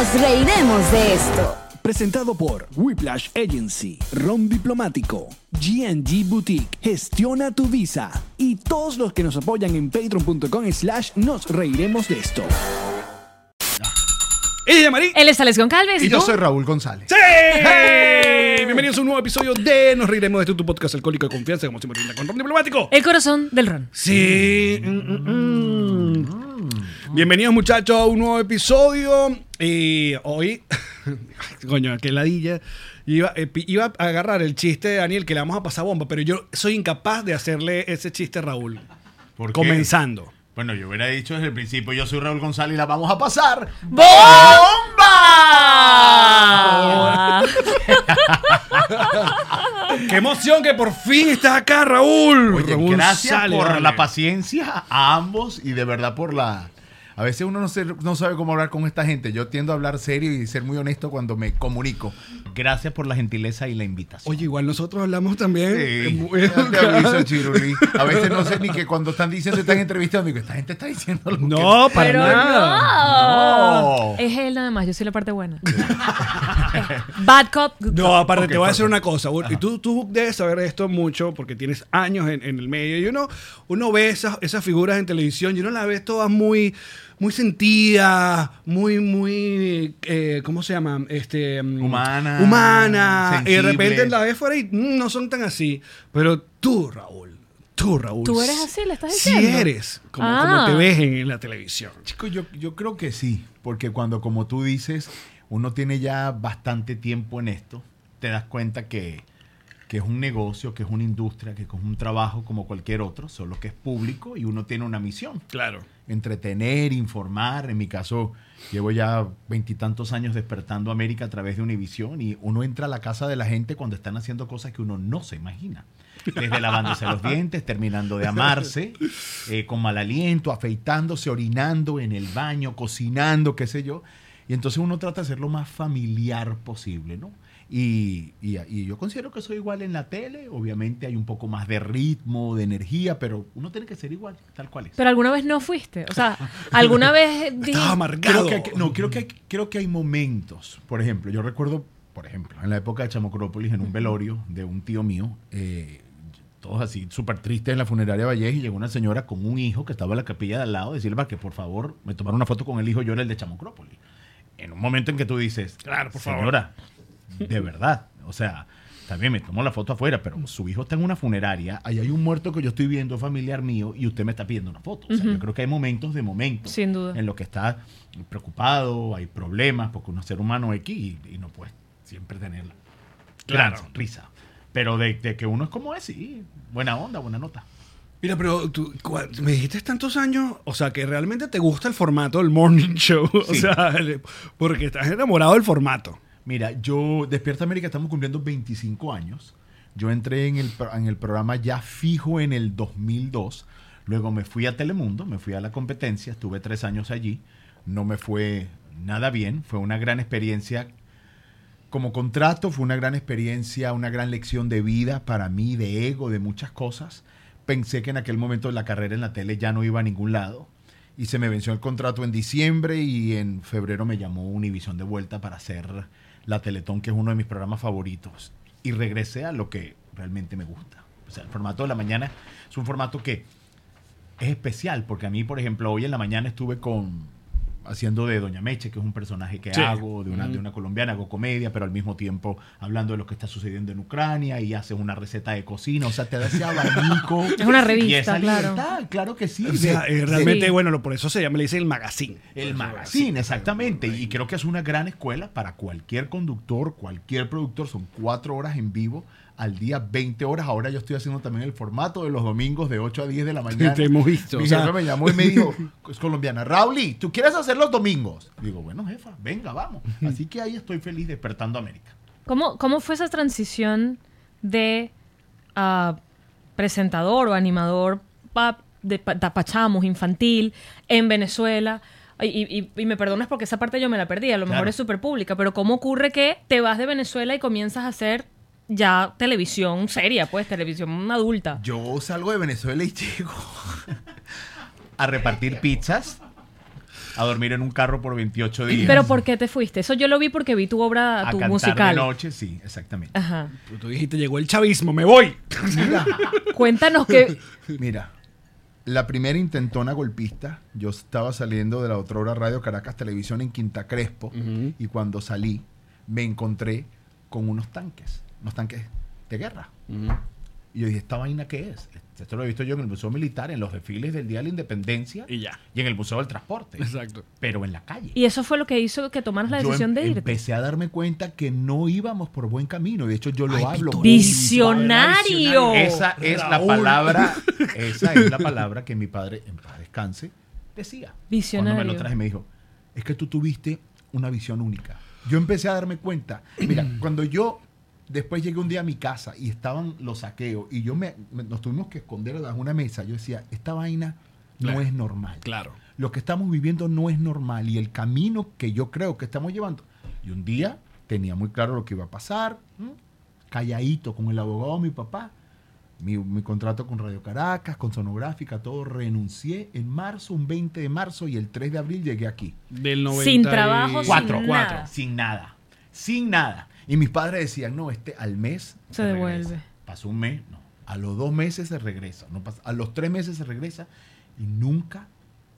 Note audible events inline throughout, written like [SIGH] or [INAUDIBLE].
Nos reiremos de esto. Presentado por Whiplash Agency, Ron Diplomático, GNG Boutique, Gestiona tu Visa y todos los que nos apoyan en patreon.com slash nos reiremos de esto. ¡Ella es Marí! Él es Alex Goncalves. Y yo soy Raúl González. ¡Sí! Bienvenidos a un nuevo episodio de Nos reiremos de esto, tu podcast alcohólico de confianza, como siempre con Ron Diplomático. El corazón del ron. Sí. Mm, mm, mm. Bienvenidos muchachos a un nuevo episodio. Y hoy, [LAUGHS] coño, qué ladilla. Iba, eh, iba a agarrar el chiste de Daniel que le vamos a pasar bomba, pero yo soy incapaz de hacerle ese chiste a Raúl. ¿Por qué? Comenzando. Bueno, yo hubiera dicho desde el principio, yo soy Raúl González y la vamos a pasar. ¡Bomba! [LAUGHS] ¡Qué emoción que por fin estás acá, Raúl! Oye, Raúl gracias sale, por la paciencia a ambos y de verdad por la... A veces uno no, se- no sabe cómo hablar con esta gente. Yo tiendo a hablar serio y ser muy honesto cuando me comunico. Gracias por la gentileza y la invitación. Oye, igual nosotros hablamos también. Sí, [LAUGHS] aviso. A veces no sé ni que cuando están diciendo, están entrevistando, digo, esta gente está diciendo lo que- No, para Pero nada. no. Es él nada más, yo soy la parte buena. [LAUGHS] Bad cop, good No, aparte, te voy a decir una cosa. Y tú, tú debes saber esto mucho porque tienes años en, en el medio. Y uno, uno ve esas, esas figuras en televisión y uno las ve todas muy, muy sentidas, muy, muy. eh, ¿Cómo se llama? Este, mm, Humana, Humana. Y de repente la ves fuera y mm, no son tan así. Pero tú, Raúl. Tú, Raúl. ¿Tú eres así? ¿Le estás Sí diciendo? eres. Como, Ah. como te ves en, en la televisión. Chico, yo, yo creo que sí, porque cuando, como tú dices, uno tiene ya bastante tiempo en esto, te das cuenta que, que es un negocio, que es una industria, que es un trabajo como cualquier otro, solo que es público y uno tiene una misión. Claro. Entretener, informar. En mi caso, llevo ya veintitantos años despertando América a través de Univisión y uno entra a la casa de la gente cuando están haciendo cosas que uno no se imagina. Desde lavándose los dientes, terminando de amarse, eh, con mal aliento, afeitándose, orinando en el baño, cocinando, qué sé yo. Y entonces uno trata de ser lo más familiar posible, ¿no? Y, y- y yo considero que soy igual en la tele. Obviamente hay un poco más de ritmo, de energía, pero uno tiene que ser igual, tal cual es. Pero alguna vez no fuiste. O sea, alguna [LAUGHS] vez dijiste. Estaba amargado. Creo que, hay- no, creo que, hay, creo que hay momentos. Por ejemplo, yo recuerdo, por ejemplo, en la época de Chamocrópolis, en un velorio de un tío mío, eh, todos así súper tristes en la funeraria Vallejo, y llegó una señora con un hijo que estaba en la capilla de al lado, decirle para que por favor me tomara una foto con el hijo, yo era el de Chamocrópolis. En un momento en que tú dices, Claro, por favor. señora, de verdad, o sea, también me tomó la foto afuera, pero su hijo está en una funeraria, ahí hay un muerto que yo estoy viendo, familiar mío, y usted me está pidiendo una foto. O sea, yo creo que hay momentos de momentos Sin duda. en lo que está preocupado, hay problemas, porque uno es ser humano X y, y no puede siempre tener Claro. gran risa. Pero de, de que uno es como es, sí, buena onda, buena nota. Mira, pero tú me dijiste tantos años, o sea, que realmente te gusta el formato del morning show, [LAUGHS] o sea, porque estás enamorado del formato. Mira, yo, Despierta América, estamos cumpliendo 25 años. Yo entré en el, en el programa ya fijo en el 2002. Luego me fui a Telemundo, me fui a la competencia, estuve tres años allí. No me fue nada bien, fue una gran experiencia. Como contrato, fue una gran experiencia, una gran lección de vida para mí, de ego, de muchas cosas. Pensé que en aquel momento la carrera en la tele ya no iba a ningún lado. Y se me venció el contrato en diciembre y en febrero me llamó Univisión de vuelta para hacer la Teletón, que es uno de mis programas favoritos. Y regresé a lo que realmente me gusta. O sea, el formato de la mañana es un formato que es especial, porque a mí, por ejemplo, hoy en la mañana estuve con haciendo de Doña Meche, que es un personaje que Sí. hago, de una, de una colombiana, hago comedia, pero al mismo tiempo hablando de lo que está sucediendo en Ucrania y haces una receta de cocina, o sea, te da ese abanico. [LAUGHS] Es una y revista, esa claro. libertad, claro que sí. O sea, de- eh, realmente, Sí. bueno, lo- por eso se llama, le dice el magazine. el magazine, exactamente. Y creo que es una gran escuela para cualquier conductor, cualquier productor. Son cuatro horas en vivo al día, 20 horas. Ahora yo estoy haciendo también el formato de los domingos de 8 a 10 de la [LAUGHS] mañana. Te hemos visto, Mi o sea. jefe me llamó y me dijo, [LAUGHS] es colombiana, Rauli, ¿tú quieres hacer los domingos? Digo, bueno, jefa, venga, vamos. [LAUGHS] Así que ahí estoy feliz despertando América. ¿Cómo, ¿Cómo fue esa transición de ah, presentador o animador pa- de pa- tapachamos, infantil, en Venezuela? Y, y- y me perdonas porque esa parte yo me la perdí, a lo mejor es súper pública, pero ¿cómo ocurre que te vas de Venezuela y comienzas a hacer ya televisión seria, pues, televisión adulta? Yo salgo de Venezuela y llego a repartir pizzas, a dormir en un carro por 28 días. Pero ¿por qué te fuiste? Eso yo lo vi porque vi tu obra, a tu cantar musical. de noche, sí, exactamente. Ajá. Tú dijiste, llegó el chavismo, me voy. Mira, Cuéntanos que... Mira, la primera intentona golpista, yo estaba saliendo de la otrora Radio Caracas Televisión en Quinta Crespo y cuando salí me encontré con unos tanques, unos tanques de guerra. Y yo dije, ¿esta vaina qué es? Esto lo he visto yo en el Museo Militar, en los desfiles del Día de la Independencia Y ya. y en el Museo del Transporte, Exacto. pero en la calle. Y eso fue lo que hizo que tomaras la Yo decisión em- de irte. empecé a darme cuenta que no íbamos por buen camino. De hecho, yo lo Ay, hablo. Pitón. Visionario. Esa es la palabra, [LAUGHS] esa es la palabra que mi padre, en paz descanse, decía. Visionario. Cuando me lo traje me dijo, es que tú tuviste una visión única. Yo empecé a darme cuenta, mira, [CLEARS THROAT] cuando yo después llegué un día a mi casa y estaban los saqueos y yo me, me- nos tuvimos que esconder debajo de una mesa, yo decía, esta vaina no es normal. Claro. Lo que estamos viviendo no es normal y el camino que yo creo que estamos llevando. Y un día tenía muy claro lo que iba a pasar, ¿m? calladito con el abogado de mi papá, mi, mi contrato con Radio Caracas, con Sonográfica, todo, renuncié en marzo, un 20 de marzo y el 3 de abril llegué aquí. Del 90 Sin trabajo, sin Cuatro, nada. cuatro, sin nada, sin nada. Y mis padres decían, no, este al mes Se devuelve. regresa. Pasó un mes, no. A los dos meses se regresa, no pasa- a los tres meses se regresa y nunca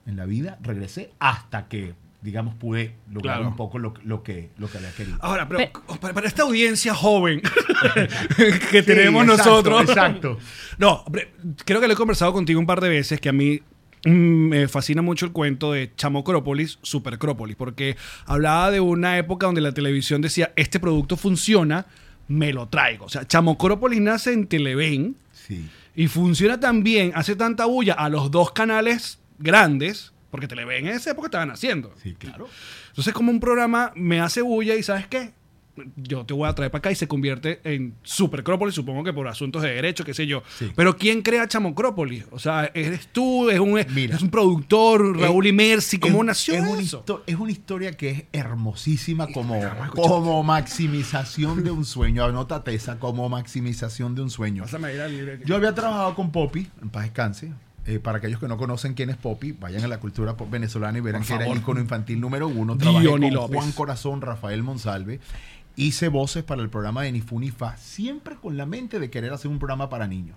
en la vida regresé hasta que, digamos, pude lograr Claro. un poco lo, lo que, lo que había querido. Ahora, pero Pe- para, para esta audiencia joven [LAUGHS] que tenemos Sí, exacto, nosotros. Exacto. [LAUGHS] No, hombre, creo que lo he conversado contigo un par de veces que a mí me fascina mucho el cuento de Chamocrópolis, Supercrópolis, porque hablaba de una época donde la televisión decía, este producto funciona, me lo traigo. O sea, Chamocrópolis nace en Televen Sí. y funciona tan bien, hace tanta bulla a los dos canales grandes, porque Televen en esa época estaban haciendo. Sí, claro. Entonces, como un programa me hace bulla y ¿sabes qué? Yo te voy a traer para acá y se convierte en Supercrópolis, supongo que por asuntos de derecho, qué sé yo. Sí. Pero ¿quién crea Chamocrópolis? O sea, ¿eres tú? ¿Es un, Mira. es un productor? ¿Raúl Es- Imersi? ¿Cómo es- nació es una eso? histo- es una historia que es hermosísima como, como maximización de un sueño. Anótate esa, como maximización de un sueño. Yo había trabajado con Poppy, en paz descanse. Eh, para aquellos que no conocen quién es Poppy, vayan a la cultura pop venezolana y verán que era el icono infantil número uno. Trabajé con López. Juan Corazón, Rafael Monsalve. Hice voces para el programa de Nifunifa, siempre con la mente de querer hacer un programa para niños.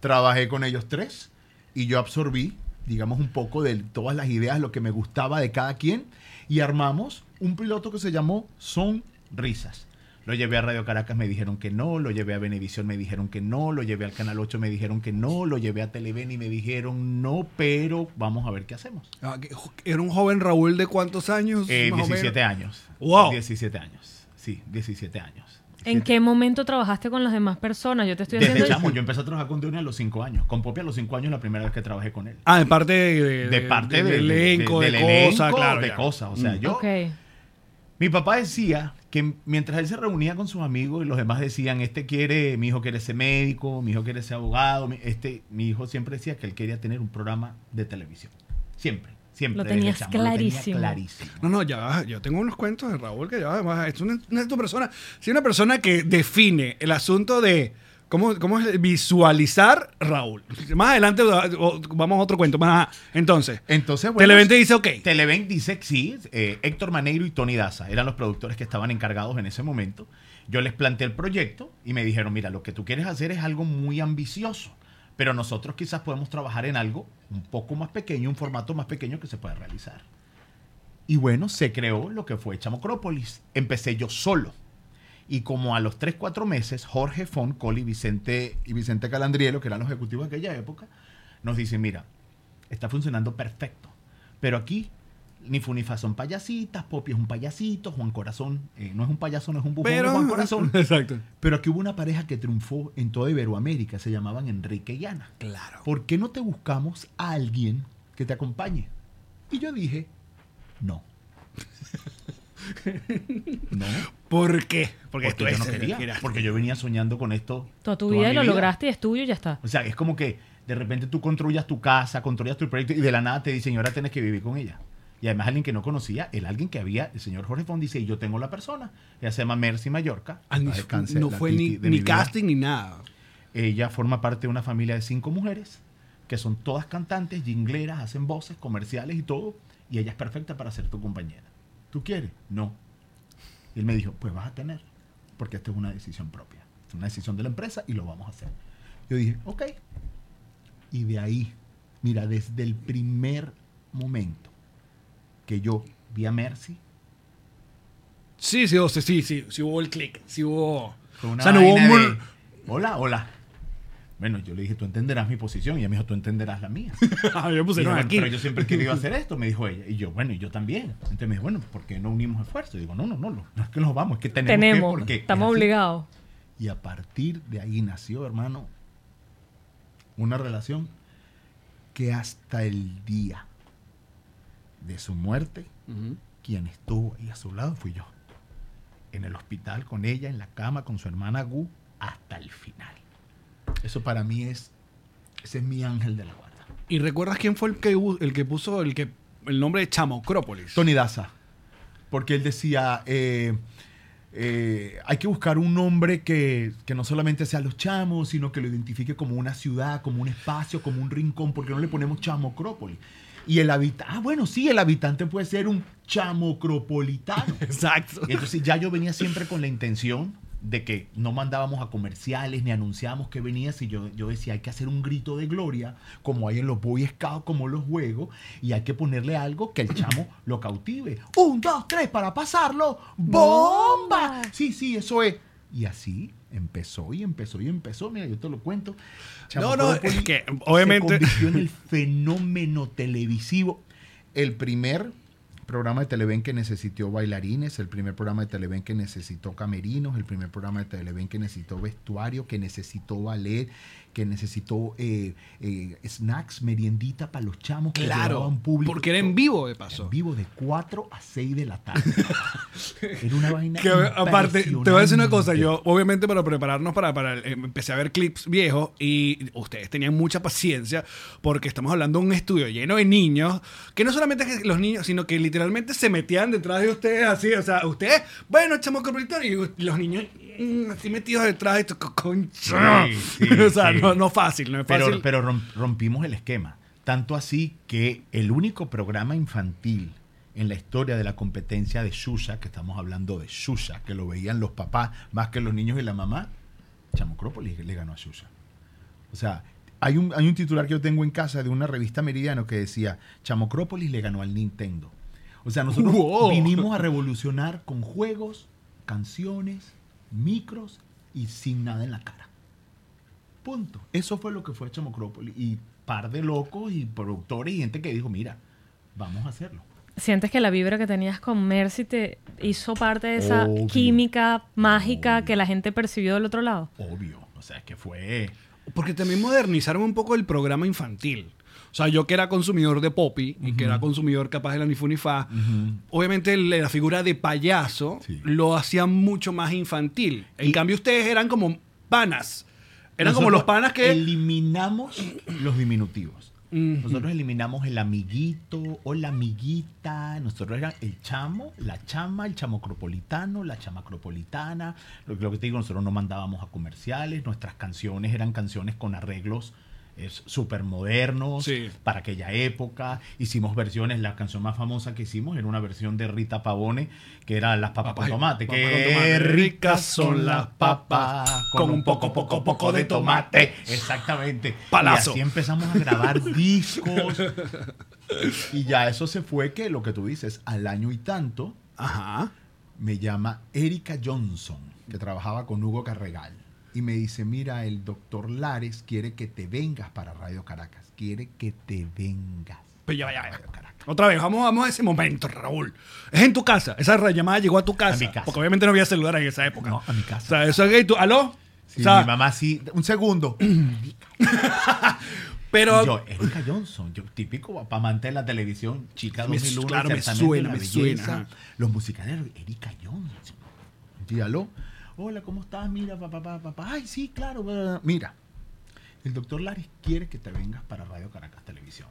Trabajé con ellos tres y yo absorbí, digamos, un poco de todas las ideas, lo que me gustaba de cada quien y armamos un piloto que se llamó Son Risas. Lo llevé a Radio Caracas, me dijeron que no, lo llevé a Venevisión, me dijeron que no, lo llevé al Canal 8, me dijeron que no, lo llevé a Televen y me dijeron no, pero vamos a ver qué hacemos. Ah, Era un joven Raúl de cuántos años? Eh, más o 17 menos? años. Wow. 17 años. Sí, 17 años. ¿En qué momento trabajaste con las demás personas? Yo te estoy Desde haciendo... chamo, yo empecé a trabajar con Deone a los 5 años. Con Poppy a los 5 años la primera vez que trabajé con él. Ah, de parte de, De parte del de, elenco, de, del cosas, elenco, claro. de cosas. O sea, Mm. yo... Ok. Mi papá decía que mientras él se reunía con sus amigos y los demás decían, este quiere, mi hijo quiere ser médico, mi hijo quiere ser abogado, mi- este, mi hijo siempre decía que él quería tener un programa de televisión. Siempre, siempre. Lo tenías chamo, lo tenía clarísimo. No, no, ya, va, yo tengo unos cuentos de Raúl que ya además es una, una, una persona, sí, una persona que define el asunto de cómo, cómo es visualizar Raúl. Más adelante vamos a otro cuento. Más, entonces, Entonces, bueno, Televen te dice, ok. Televen dice que sí, eh, Héctor Maneiro y Tony Daza eran los productores que estaban encargados en ese momento. Yo les planteé el proyecto y me dijeron, mira, lo que tú quieres hacer es algo muy ambicioso, pero nosotros quizás podemos trabajar en algo un poco más pequeño, un formato más pequeño que se pueda realizar. Y bueno, se creó lo que fue Chamocrópolis. Empecé yo solo. Y como a los 3, 4 meses, Jorge Fon, Coli, Vicente y Vicente Calandrielo, que eran los ejecutivos de aquella época, nos dicen, mira, está funcionando perfecto. Pero aquí ni Funifa son payasitas, Popi es un payasito, Juan Corazón eh, no es un payaso, no es un bufón, Pero, Juan Corazón. [LAUGHS] Exacto. Pero aquí hubo una pareja que triunfó en toda Iberoamérica, se llamaban Enrique y Ana. Claro. ¿Por qué no te buscamos a alguien que te acompañe? Y yo dije, no. [LAUGHS] no. ¿Por qué? Porque, Porque, yo no quería. Porque yo venía soñando con esto. Toda tu toda vida lo lograste y es tuyo y ya está. O sea, es como que de repente tú construyas tu casa, construyas tu proyecto y de la nada te dicen, y ahora tienes que vivir con ella. Y además alguien que no conocía, el alguien que había, el señor Jorge Fon dice, y yo tengo la persona. Ella se llama Mercy Mallorca. Ah, ni- Paz descanse, no fue ni, ni casting ni nada. Ella forma parte de una familia de cinco mujeres que son todas cantantes, jingleras, hacen voces, comerciales y todo. Y ella es perfecta para ser tu compañera. ¿Tú quieres? No. Y él me dijo, pues vas a tener, porque esta es una decisión propia. Es una decisión de la empresa y lo vamos a hacer. Yo dije, ok. Y de ahí, mira, desde el primer momento que yo vi a Mercy, Sí, sí, sea, sí, sí, sí hubo el click, sí hubo... Fue una o sea, no hubo un... de, Hola, hola. Bueno, yo le dije, tú entenderás mi posición. Y ella me dijo, tú entenderás la mía. [LAUGHS] Ah, yo Y puse dije, no, "Bueno, aquí. Pero yo siempre he querido [LAUGHS] hacer esto, me dijo ella. Y yo, bueno, y yo también. Entonces me dijo, bueno, ¿por qué no unimos esfuerzos? Y digo, no, no, no, no, no es que nos vamos, es que tenemos, que Tenemos, porque estamos es así". obligados. Y a partir de ahí nació, hermano, una relación que hasta el día de su muerte, quien estuvo ahí a su lado fui yo. En el hospital con ella, en la cama con su hermana Gu, hasta el final. Eso para mí es, ese es mi ángel de la guarda. ¿Y recuerdas quién fue el que, el que puso el, que, el nombre de Chamocrópolis? Tony Daza. Porque él decía, eh, eh, hay que buscar un nombre que, que no solamente sea los chamos, sino que lo identifique como una ciudad, como un espacio, como un rincón, porque no le ponemos chamocrópolis. Y el habitante, ah, bueno, sí, el habitante puede ser un chamocropolitano. [LAUGHS] Exacto. Y entonces ya yo venía siempre con la intención de que no mandábamos a comerciales ni anunciábamos que venía, si yo, yo decía hay que hacer un grito de gloria, como hay en los Boy Scouts, como los juegos, y hay que ponerle algo que el chamo lo cautive. Un, dos, tres, para pasarlo, ¡bomba! Sí, sí, eso es. Y así empezó y empezó y empezó. Mira, yo te lo cuento. No, no, es que, obviamente- Se convirtió en el [LAUGHS] fenómeno televisivo. El primer programa de Televen que necesitó bailarines, el primer programa de Televen que necesitó camerinos, el primer programa de Televen que necesitó vestuario, que necesitó ballet, que necesitó eh, eh, snacks, meriendita para los chamos que Claro, público. porque era en vivo de paso. En vivo de 4 a 6 de la tarde. [LAUGHS] era una vaina Que, aparte, te voy a decir una cosa, yo obviamente para prepararnos para, para el- em, empecé a ver clips viejos y ustedes tenían mucha paciencia porque estamos hablando de un estudio lleno de niños, que no solamente es que los niños, sino que literalmente se metían detrás de ustedes así, o sea, ustedes, bueno, chamo y los niños mm, así metidos detrás de tu concha. Sí, sí, [LAUGHS] o sea, sí. No, no fácil, no es fácil. Pero, pero rom- rompimos el esquema. Tanto así que el único programa infantil en la historia de la competencia de Shusha, que estamos hablando de Shusha, que lo veían los papás más que los niños y la mamá, Chamocrópolis le ganó a Shusha. O sea, hay un, hay un titular que yo tengo en casa de una revista Meridiano que decía, Chamocrópolis le ganó al Nintendo. O sea, nosotros [LAUGHS] Wow. vinimos a revolucionar con juegos, canciones, micros y sin nada en la cara. Punto. Eso fue lo que fue Chamocrópolis. Y par de locos y productores y gente que dijo, mira, vamos a hacerlo. ¿Sientes que la vibra que tenías con Mercy te hizo parte de esa Obvio. química mágica que la gente percibió del otro lado? Obvio. O sea, que fue... Porque también modernizaron un poco el programa infantil. O sea, yo que era consumidor de Poppy y que era consumidor capaz de la Nifunifá, obviamente el- la figura de payaso Sí. lo hacía mucho más infantil. En Y- cambio, ustedes eran como panas. Eran como los panas que... Eliminamos los diminutivos. Ujú. Nosotros eliminamos el amiguito o la amiguita. Nosotros era el chamo, la chama, el chamocropolitano, la chamacropolitana. Lo, lo que te digo, nosotros no mandábamos a comerciales. Nuestras canciones eran canciones con arreglos es súper modernos Sí. para aquella época. Hicimos versiones, la canción más famosa que hicimos era una versión de Rita Pavone, que era Las papas con tomate. con tomate. ricas son las papas con un poco, poco, poco de tomate. Exactamente. Palazo. Y así empezamos a grabar discos. Y ya eso se fue que lo que tú dices, al año y tanto, Ajá. me llama Erika Johnson, que trabajaba con Hugo Carregal. Y me dice, mira, el doctor Lares quiere que te vengas para Radio Caracas. Quiere que te vengas. Pero ya, ya, ya. Radio Caracas. Otra vez, vamos, vamos a ese momento, Raúl. Es en tu casa. Esa llamada llegó a tu casa. mi casa. Porque obviamente no había celular en esa época. No, a mi casa. O sea, eso es que tú, ¿aló? Sí, o sea, mi mamá sí. Un segundo. [CLEARS THROAT] pero... Y yo, Erika Johnson, yo típico para amante de la televisión, chica Me 2001, su- claro, me suena, me belleza, suena. los musicales, Erika Johnson. Dígalo. Hola, ¿cómo estás? Mira, papá, papá, papá. Ay, sí, claro. Mira, el doctor Lares quiere que te vengas para Radio Caracas Televisión.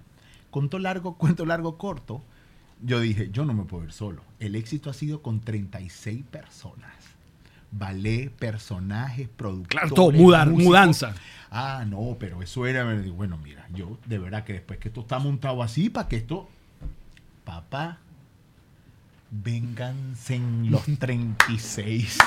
Conto largo, [LAUGHS] cuento largo, corto. Yo dije, yo no me puedo ir solo. El éxito ha sido con 36 personas. Ballet, personajes, productores. Claro, todo, mudar- mudanza. Ah, no, pero eso era. Bueno, mira, yo de verdad que después que esto está montado así, para que esto. Papá, vénganse en los 36.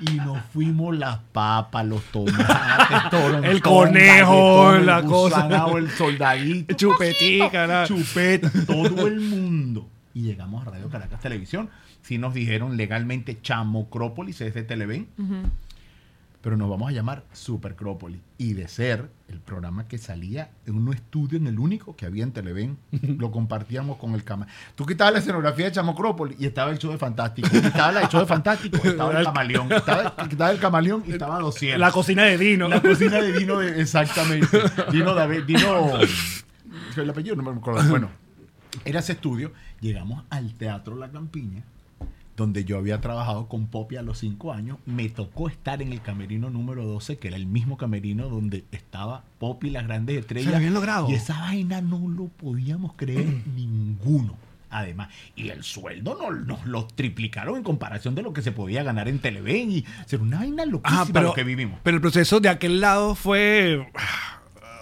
Y nos fuimos las papas, los tomates, [LAUGHS] todo. El conejo, todo, el la cosa. El soldadito. Chupetica, Chupet, todo el mundo. Y llegamos a Radio Caracas Televisión. Sí nos dijeron legalmente Chamocrópolis, es de Televen. Pero nos vamos a llamar Supercrópolis. Y de ser el programa que salía en un estudio, en el único que había en Televen, lo compartíamos con el cama. Tú quitabas la escenografía de Chamocrópolis y estaba el show de Fantástico. Quitabas la show de Fantástico, estaba el camaleón. Quitabas el camaleón y estaba dos cielos. La cocina de Dino. La cocina de Dino, de- exactamente. Dino David, Dino. El apellido no me acuerdo. Bueno, era ese estudio. Llegamos al Teatro La Campiña, donde yo había trabajado con Poppy a los cinco años. Me tocó estar en el camerino número 12, que era el mismo camerino donde estaba Poppy, las grandes estrellas. Se lo habían logrado. Y esa vaina no lo podíamos creer [CLEARS THROAT] ninguno. Además, y el sueldo nos, nos lo triplicaron en comparación de lo que se podía ganar en Televen. Y ser una vaina loquísima Ah, pero, lo que vivimos. pero el proceso de aquel lado fue.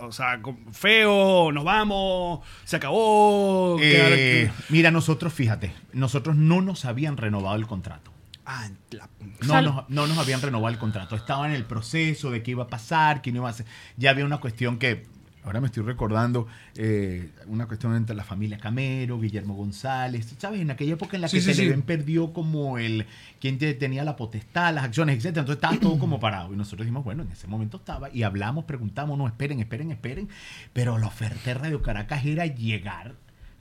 O sea, feo, nos vamos, se acabó. Eh, mira, nosotros, fíjate, nosotros no nos habían renovado el contrato. Ah, la- No, nos, no nos habían renovado el contrato. Estaba en el proceso de qué iba a pasar, qué no iba a hacer. Ya había una cuestión que, ahora me estoy recordando, eh, una cuestión entre la familia Camero, Guillermo González, ¿sabes? En aquella época en la Sí, que sí, sí. Televen perdió como el, quien te- tenía la potestad, las acciones, etcétera. Entonces estaba todo como parado. Y nosotros dijimos, bueno, en ese momento estaba, y hablamos, preguntamos, no, esperen, esperen, esperen. Pero la oferta de Radio Caracas era llegar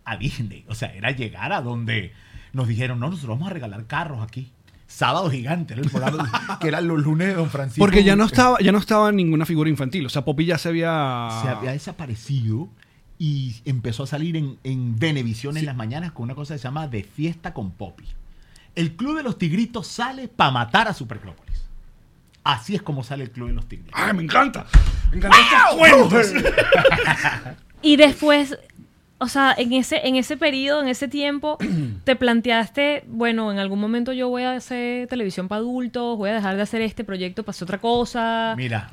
a Disney. O sea, era llegar a donde nos dijeron, no, nosotros vamos a regalar carros aquí. Sábado gigante, era el programa [LAUGHS] que eran los lunes de Don Francisco. Porque ya no estaba, ya no estaba ninguna figura infantil. O sea, Poppy ya se había. Se había desaparecido y empezó a salir en, en Venevisión en las mañanas con una cosa que se llama De Fiesta con Poppy. El Club de los Tigritos sale para matar a Supercrópolis. Así es como sale el Club de los Tigritos. ¡Ay, me encanta! Me encantan estos cuentos. [LAUGHS] Y después, o sea, en ese, en ese periodo, en ese tiempo, [CLEARS THROAT] te planteaste, bueno, en algún momento yo voy a hacer televisión para adultos, voy a dejar de hacer este proyecto para hacer otra cosa. Mira,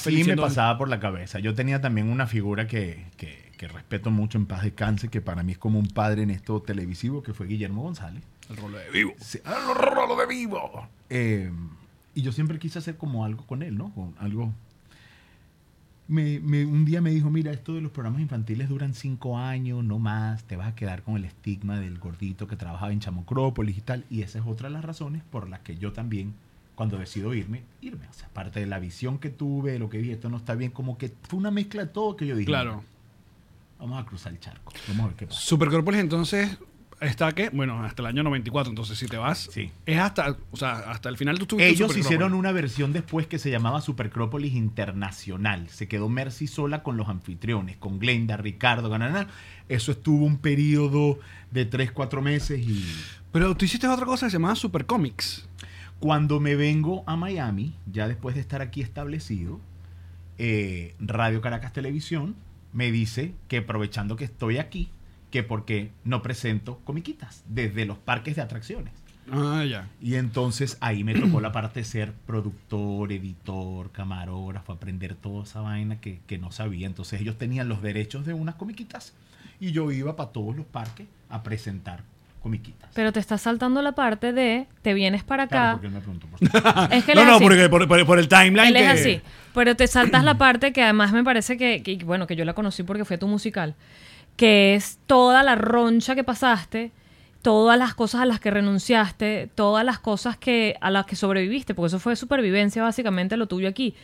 sí me pasaba por la cabeza. Yo tenía también una figura que, que- que respeto mucho en paz descanse, que para mí es como un padre en esto televisivo, que fue Guillermo González. El rolo de vivo. Sí, ¡ah, lo rolo de vivo! Eh, y yo siempre quise hacer como algo con él, ¿no? Con algo. Me- me- un día me dijo, mira, esto de los programas infantiles duran cinco años, no más, te vas a quedar con el estigma del gordito que trabajaba en Chamocrópolis y tal. Y esa es otra de las razones por las que yo también, cuando decido irme, irme. O sea, parte de la visión que tuve, de lo que vi, esto no está bien, como que fue una mezcla de todo que yo dije, Claro. "Mira, vamos a cruzar el charco, vamos a ver qué pasa. Supercorpolis entonces está que, bueno, hasta el año 94, entonces si te vas, Sí. es hasta, o sea, hasta el final tú estuviste Ellos hicieron una versión después que se llamaba Supercrópolis Internacional. Se quedó Mercy sola con los anfitriones, con Glenda, Ricardo, Gananá. Eso estuvo un periodo de 3, 4 meses y Pero tú hiciste otra cosa que se llamaba Supercomics. cuando me vengo a Miami, ya después de estar aquí establecido, eh, Radio Caracas Televisión me dice que aprovechando que estoy aquí, que porque no presento comiquitas desde los parques de atracciones. Ah, ya. Y entonces ahí me tocó la parte de ser productor, editor, camarógrafo, aprender toda esa vaina que, que no sabía. Entonces ellos tenían los derechos de unas comiquitas y yo iba para todos los parques a presentar comiquitas. Pero te estás saltando la parte de te vienes para Claro, acá. porque él me preguntó por [LAUGHS] Es que No, no, así. porque por, por- por el timeline Él es así. Pero te saltas la parte que además me parece que, que, bueno, que yo la conocí porque fue tu musical. Que es toda la roncha que pasaste, todas las cosas a las que renunciaste, todas las cosas que a las que sobreviviste, porque eso fue supervivencia básicamente lo tuyo aquí.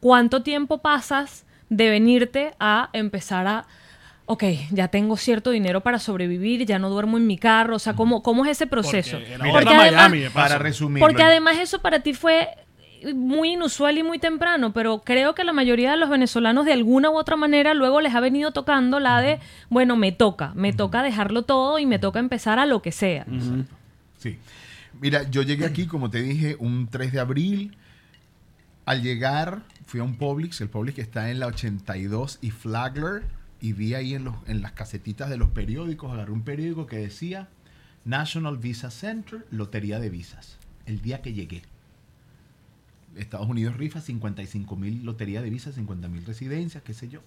¿Cuánto tiempo pasas de venirte a empezar a ok, ya tengo cierto dinero para sobrevivir, ya no duermo en mi carro, o sea, ¿cómo, cómo es ese proceso? Porque otra además- Miami. Para resumir. porque además eso para ti fue muy inusual y muy temprano, pero creo que la mayoría de los venezolanos de alguna u otra manera luego les ha venido tocando la de, bueno, me toca, me toca dejarlo todo y me toca empezar a lo que sea. Sí. Mira, yo llegué aquí, como te dije, un 3 de abril. Al llegar, fui a un Publix, el Publix que está en la 82 y Flagler, y vi ahí en, los, en las casetitas de los periódicos, agarré un periódico que decía National Visa Center, Lotería de Visas. El día que llegué. Estados Unidos rifa 55 mil lotería de visas, 50 mil residencias, qué sé yo.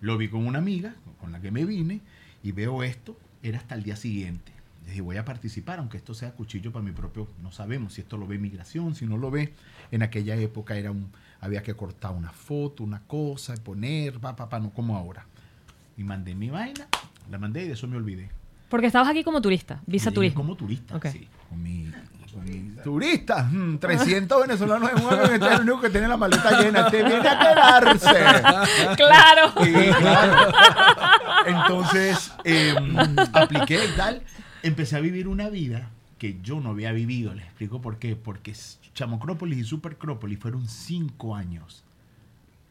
Lo vi con una amiga con la que me vine y veo esto, era hasta el día siguiente. Dije, voy a participar, aunque esto sea cuchillo para mi propio, no sabemos si esto lo ve migración, si no lo ve. En aquella época era un, había que cortar una foto, una cosa, poner, pa, pa, pa, no como ahora. Y mandé mi vaina, la mandé y de eso me olvidé. Porque estabas aquí como turista, visa turismo. Como turista, Ok. sí. Con mi, con mi- turista, mm, 300 venezolanos en un avión, este es el único que tiene la maleta llena, este viene a quedarse. claro. Entonces, eh, apliqué y tal. Empecé a vivir una vida que yo no había vivido. Les explico por qué. Porque Chamocrópolis y Supercrópolis fueron cinco años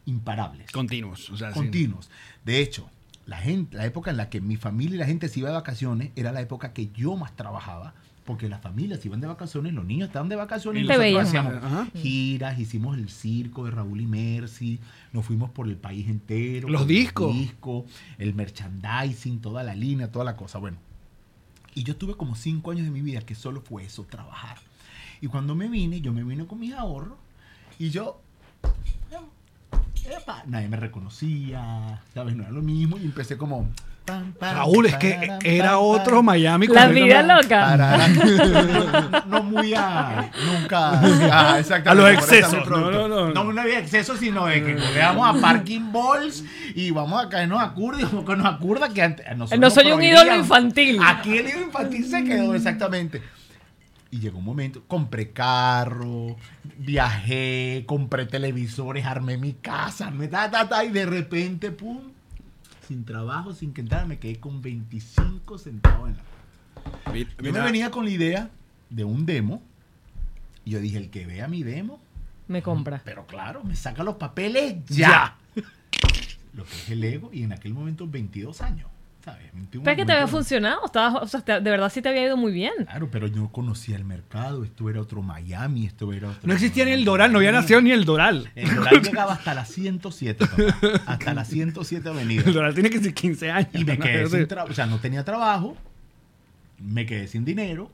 imparables. Continuos. O sea, sí. continuos. De hecho, la, gente, la época en la que mi familia y la gente se iba de vacaciones era la época que yo más trabajaba. Porque las familias iban de vacaciones, los niños estaban de vacaciones y nosotros hacíamos Ajá. giras, hicimos el circo de Raúl y Mercy, nos fuimos por el país entero. Los discos. discos, el merchandising, toda la línea, toda la cosa. Bueno, y yo tuve como cinco años de mi vida que solo fue eso, trabajar. Y cuando me vine, yo me vine con mis ahorros y yo... epa, nadie me reconocía, ¿sabes? No era lo mismo y empecé como... Raúl, es que era otro. Miami. La vida loca. [LAUGHS] No, no muy a, nunca [LAUGHS] ah, exactamente, A los excesos, no, no, no. no excesos sino de que vamos a parking balls y vamos a caernos a curda y como que nos acurda que antes a No nos soy un ídolo infantil. aquí el ídolo infantil se quedó exactamente y llegó un momento, compré carro, viajé, compré televisores, armé mi casa, armé ta, ta, ta, y de repente, pum, sin trabajo, sin que entrara, me quedé con 25 centavos en la yo me venía con la idea de un demo. Y yo dije, el que vea mi demo, Me compra. pero claro, me saca los papeles ya. Lo que es el ego, y en aquel momento 22 años. ¿Sabes? 21, Pero es que te había 21. funcionado, estabas, o sea, te- de verdad sí te había ido muy bien. Claro, pero yo no conocía el mercado. Esto era otro Miami, esto era otro. No existía ni el Doral, no había nacido ni el Doral. El Doral llegaba hasta la 107, papá. [LAUGHS] Hasta la 107 avenida. El Doral tiene que ser 15 años. Y me ¿no? quedé Sí. sin trabajo, o sea, no tenía trabajo, me quedé sin dinero,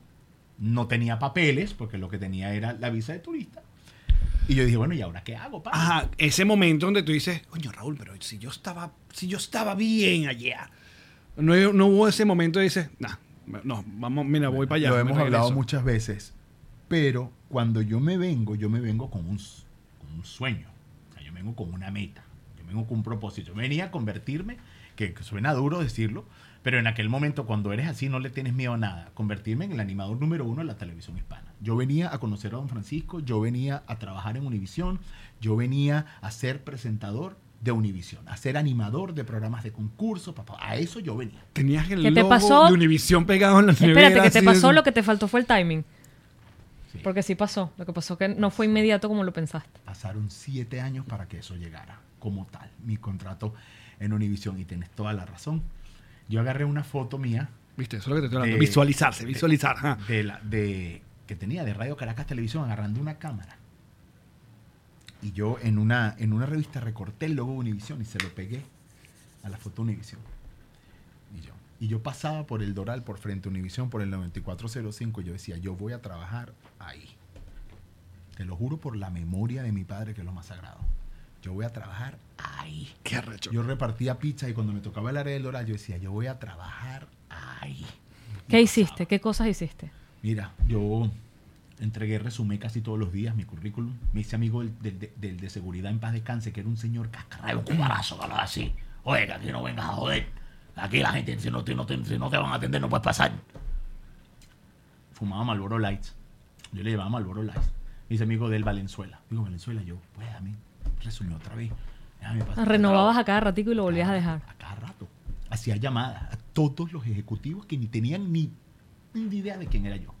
no tenía papeles, porque lo que tenía era la visa de turista. Y yo dije, bueno, ¿y ahora qué hago, pa? Ajá, ese momento donde tú dices, coño Raúl, pero si yo estaba, si yo estaba bien allá. No, no hubo ese momento de dices, nah, no, vamos, mira, voy para allá. Lo me hemos hablado regreso". muchas veces, pero cuando yo me vengo, yo me vengo con un, con un sueño, o sea, yo vengo con una meta, yo vengo con un propósito. Yo venía a convertirme, que, que suena duro decirlo, pero en aquel momento cuando eres así no le tienes miedo a nada, convertirme en el animador número uno de la televisión hispana. Yo venía a conocer a Don Francisco, yo venía a trabajar en Univisión, yo venía a ser presentador de Univisión, a ser animador de programas de concurso, papá, a eso yo venía. Tenías el ¿Qué te logo pasó? de Univisión pegado en la Espérate, nevera, que te pasó, lo que te faltó fue el timing. Sí. Porque sí pasó. Lo que pasó que no fue inmediato como lo pensaste. Pasaron siete años para que eso llegara como tal, mi contrato en Univisión. Y tienes toda la razón. Yo agarré una foto mía Viste, eso es lo que te estoy hablando. de- Visualizarse, visualizar. de, la, de que tenía de Radio Caracas Televisión agarrando una cámara. Y yo en una, en una revista recorté el logo de Univisión y se lo pegué a la foto de Univisión. Y yo, y yo pasaba por el Doral, por frente a Univisión, por el 9405, y yo decía, yo voy a trabajar ahí. Te lo juro por la memoria de mi padre, que es lo más sagrado. Yo voy a trabajar ahí. Qué arrecho. Yo repartía pizza y cuando me tocaba el área del Doral, yo decía, yo voy a trabajar ahí. ¿Qué hiciste? ¿Qué cosas hiciste? Mira, yo entregué, resumé casi todos los días mi currículum. Me hice amigo del, del- del- del de seguridad en paz descanse, que era un señor cascarrayo, un cubarazo, que hablaba así. Oiga, que no vengas a joder. Aquí la gente, si no te, no te- si no te van a atender, no puedes pasar. Fumaba Malboro Lights. Yo le llevaba Malboro Lights. Me dice amigo del Valenzuela. Digo, Valenzuela, yo, pues a mí, resumió otra vez. Pasar. Renovabas a cada ratico y lo volvías a dejar. A cada rato. Hacía llamadas a todos los ejecutivos que ni tenían ni, ni idea de quién era yo.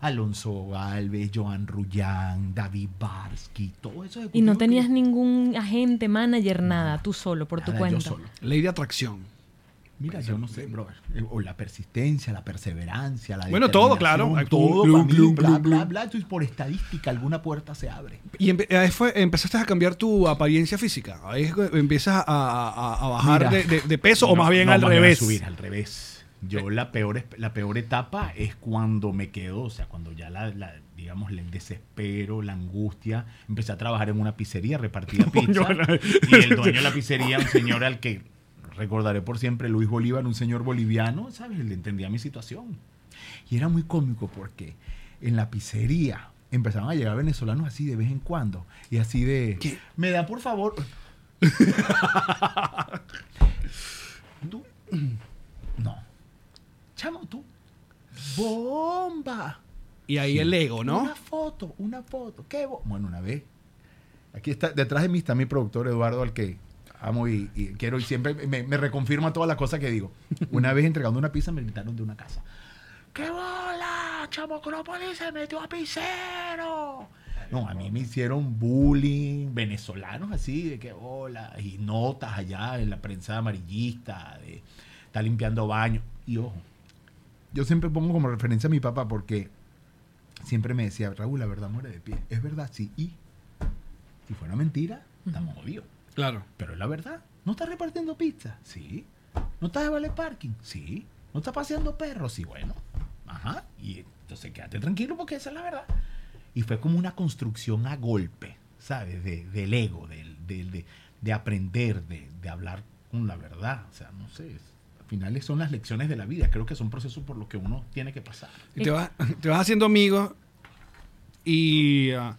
Alonso Alves, Joan Rullán, David Barsky, todos esos Y no que- tenías ningún agente, manager, nada, tú solo, por tu cuenta. Yo solo. Ley de atracción. Mira, yo no sé, brother. Eh, O la persistencia, la perseverancia, la Bueno, todo, claro. Todo glum, mí, glum, bla, glum, bla, glum. bla. Entonces, por estadística, alguna puerta se abre. Y empe- ahí fue, empezaste a cambiar tu apariencia física. Ahí es que empiezas a, a- a bajar Mira, de, de- de peso o más bien no, al más bien a revés. subir, al revés. Yo la peor, la peor etapa es cuando me quedo, o sea, cuando ya la, la- digamos, el desespero, la angustia. Empecé a trabajar en una pizzería, repartía [LAUGHS] pizza. y el dueño de la pizzería, un señor al que recordaré por siempre, Luis Bolívar, un señor boliviano, ¿sabes? Le entendía mi situación. Y era muy cómico porque en la pizzería empezaban a llegar venezolanos así de vez en cuando. Y así de... ¿Qué? Me da por favor... [LAUGHS] Chamo, tú. Bomba. Y ahí Sí. el ego, ¿no? Una foto, una foto. ¿Qué Bueno, una vez. Aquí está, detrás de mí está mi productor Eduardo, al que amo y, y quiero y siempre me, me reconfirma todas las cosas que digo. Una vez entregando una pizza me invitaron de una casa. ¡Qué bola! Chamocrópolis se metió a pizzero. No, a mí me hicieron bullying, venezolanos así, de qué bola, y notas allá en la prensa amarillista, de está limpiando baños. Y ojo, yo siempre pongo como referencia a mi papá porque siempre me decía, Raúl, la verdad muere de pie. Es verdad, sí. Y si fuera mentira, estamos jodidos. Claro. Pero es la verdad. ¿No estás repartiendo pizza? Sí. ¿No estás de vale parking? Sí. ¿No estás paseando perros? Sí, bueno. Ajá. Y entonces quédate tranquilo porque esa es la verdad. Y fue como una construcción a golpe, ¿sabes? De- del ego, del, del- de, de aprender, de, de hablar con la verdad. O sea, no sé. es- al final son las lecciones de la vida. Creo que son procesos por los que uno tiene que pasar. Y te vas, te vas haciendo amigo y ah,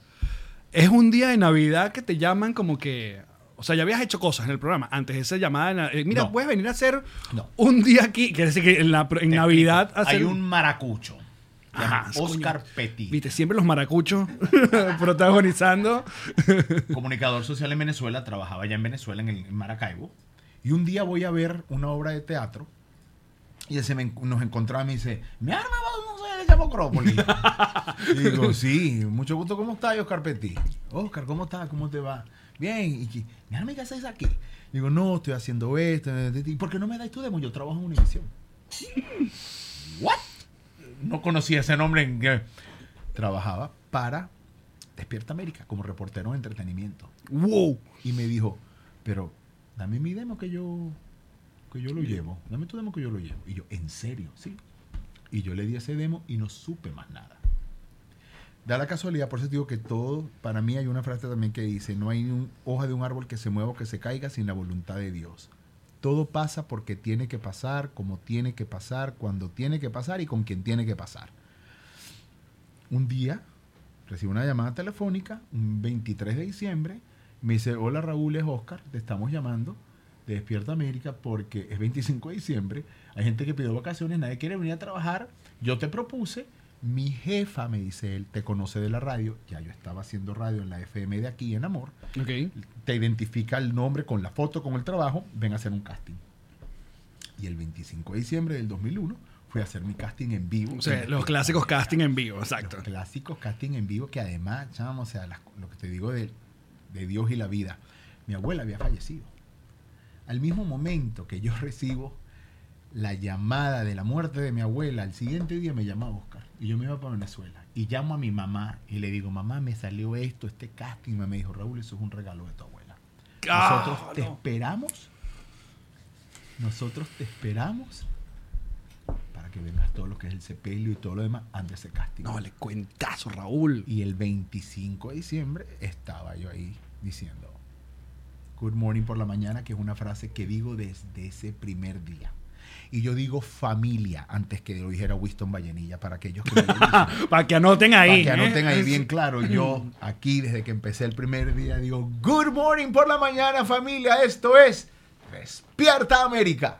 es un día de Navidad que te llaman como que... O sea, ya habías hecho cosas en el programa antes de esa llamada. eh, mira, No. puedes venir a hacer No. un día aquí. Quiere decir que en, la, en Navidad hacer Hay un maracucho. Ajá, Oscar coño. Petit. Viste, siempre los maracuchos [LAUGHS] protagonizando. comunicador social en Venezuela, trabajaba ya en Venezuela, en, el, en Maracaibo. Y un día voy a ver una obra de teatro y él se me nos encontraba y me dice, mi arma no sé de Chamocrópolis. [LAUGHS] y digo, sí, mucho gusto, ¿cómo estás, Oscar Petit? Oscar, ¿cómo estás? ¿Cómo te va? Bien, y mi arma, ¿qué haces aquí? Digo, no, estoy haciendo esto. ¿Y por qué no me dais tu demo? Yo trabajo en Univision. [LAUGHS] ¿What? No conocía ese nombre en que trabajaba para Despierta América como reportero de entretenimiento. ¡Wow! Y me dijo, pero dame mi demo que yo que yo lo llevo. Dame tu demo que yo lo llevo. Y yo, ¿en serio? Sí. Y yo le di ese demo y no supe más nada. Da la casualidad, por eso digo que todo, para mí hay una frase también que dice, no hay hoja de un árbol que se mueva o que se caiga sin la voluntad de Dios. Todo pasa porque tiene que pasar, como tiene que pasar, cuando tiene que pasar y con quien tiene que pasar. Un día recibo una llamada telefónica, un 23 de diciembre, me dice, hola Raúl, es Oscar, te estamos llamando de Despierta América porque es 25 de diciembre, hay gente que pidió vacaciones, nadie quiere venir a trabajar, yo te propuse, mi jefa, me dice él, te conoce de la radio, ya yo estaba haciendo radio en la FM de aquí, en Amor, Ok. te identifica el nombre con la foto, con el trabajo, ven a hacer un casting. Y el 25 de diciembre del 2001 fui a hacer mi casting en vivo. O sea, los clásicos casting en vivo, exacto. Los clásicos casting en vivo que además, chamo, o sea, las- lo que te digo de, de Dios y la vida. Mi abuela había fallecido. Al mismo momento que yo [LAUGHS] recibo la llamada de la muerte de mi abuela, al siguiente día me llama Oscar y yo me iba para Venezuela y llamo a mi mamá y le digo, mamá, me salió esto, este casting. Y me dijo, Raúl, eso es un regalo de tu abuela. Nosotros Ah, te no. esperamos. Nosotros te esperamos para que vengas todo lo que es el sepelio y todo lo demás antes de ese casting. No, le cuentazo, Raúl. Y el 25 de diciembre estaba yo ahí diciendo Good morning por la mañana, que es una frase que digo desde ese primer día. Y yo digo familia antes que lo dijera Winston Vallenilla para aquellos que. [LAUGHS] Para que anoten ahí. Para que anoten ¿eh? ahí bien [LAUGHS] claro. Yo aquí, desde que empecé el primer día, digo, Good morning por la mañana, familia. Esto es Despierta América.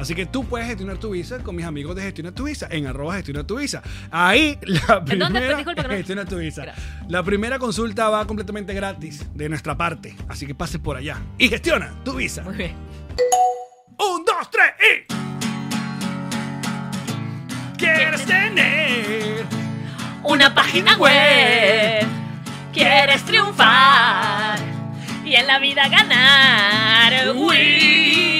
Así que tú puedes gestionar tu visa con mis amigos de Gestiona tu Visa en arroba Gestiona tu Visa. Ahí la primera Disculpa, que no- Gestiona tu Visa. Gracias. La primera consulta va completamente gratis de nuestra parte. Así que pase por allá y gestiona tu visa. Muy bien. Un, dos, tres y. ¿Quieres tener Una página web. Quieres triunfar y en la vida ganar. Whiplash.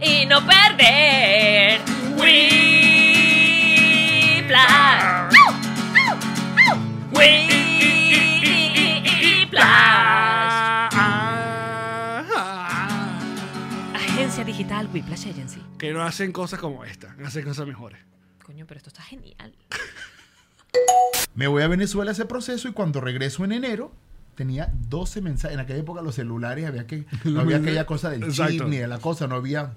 Y no perder. Whiplash. Agencia digital Whiplash Agency. Que no hacen cosas como esta, hacen cosas mejores. Coño, pero esto está genial. Me voy a Venezuela a ese proceso y cuando regreso en enero tenía 12 mensajes. En aquella época los celulares había que [LAUGHS] no había aquella cosa del chip ni de la cosa, no había.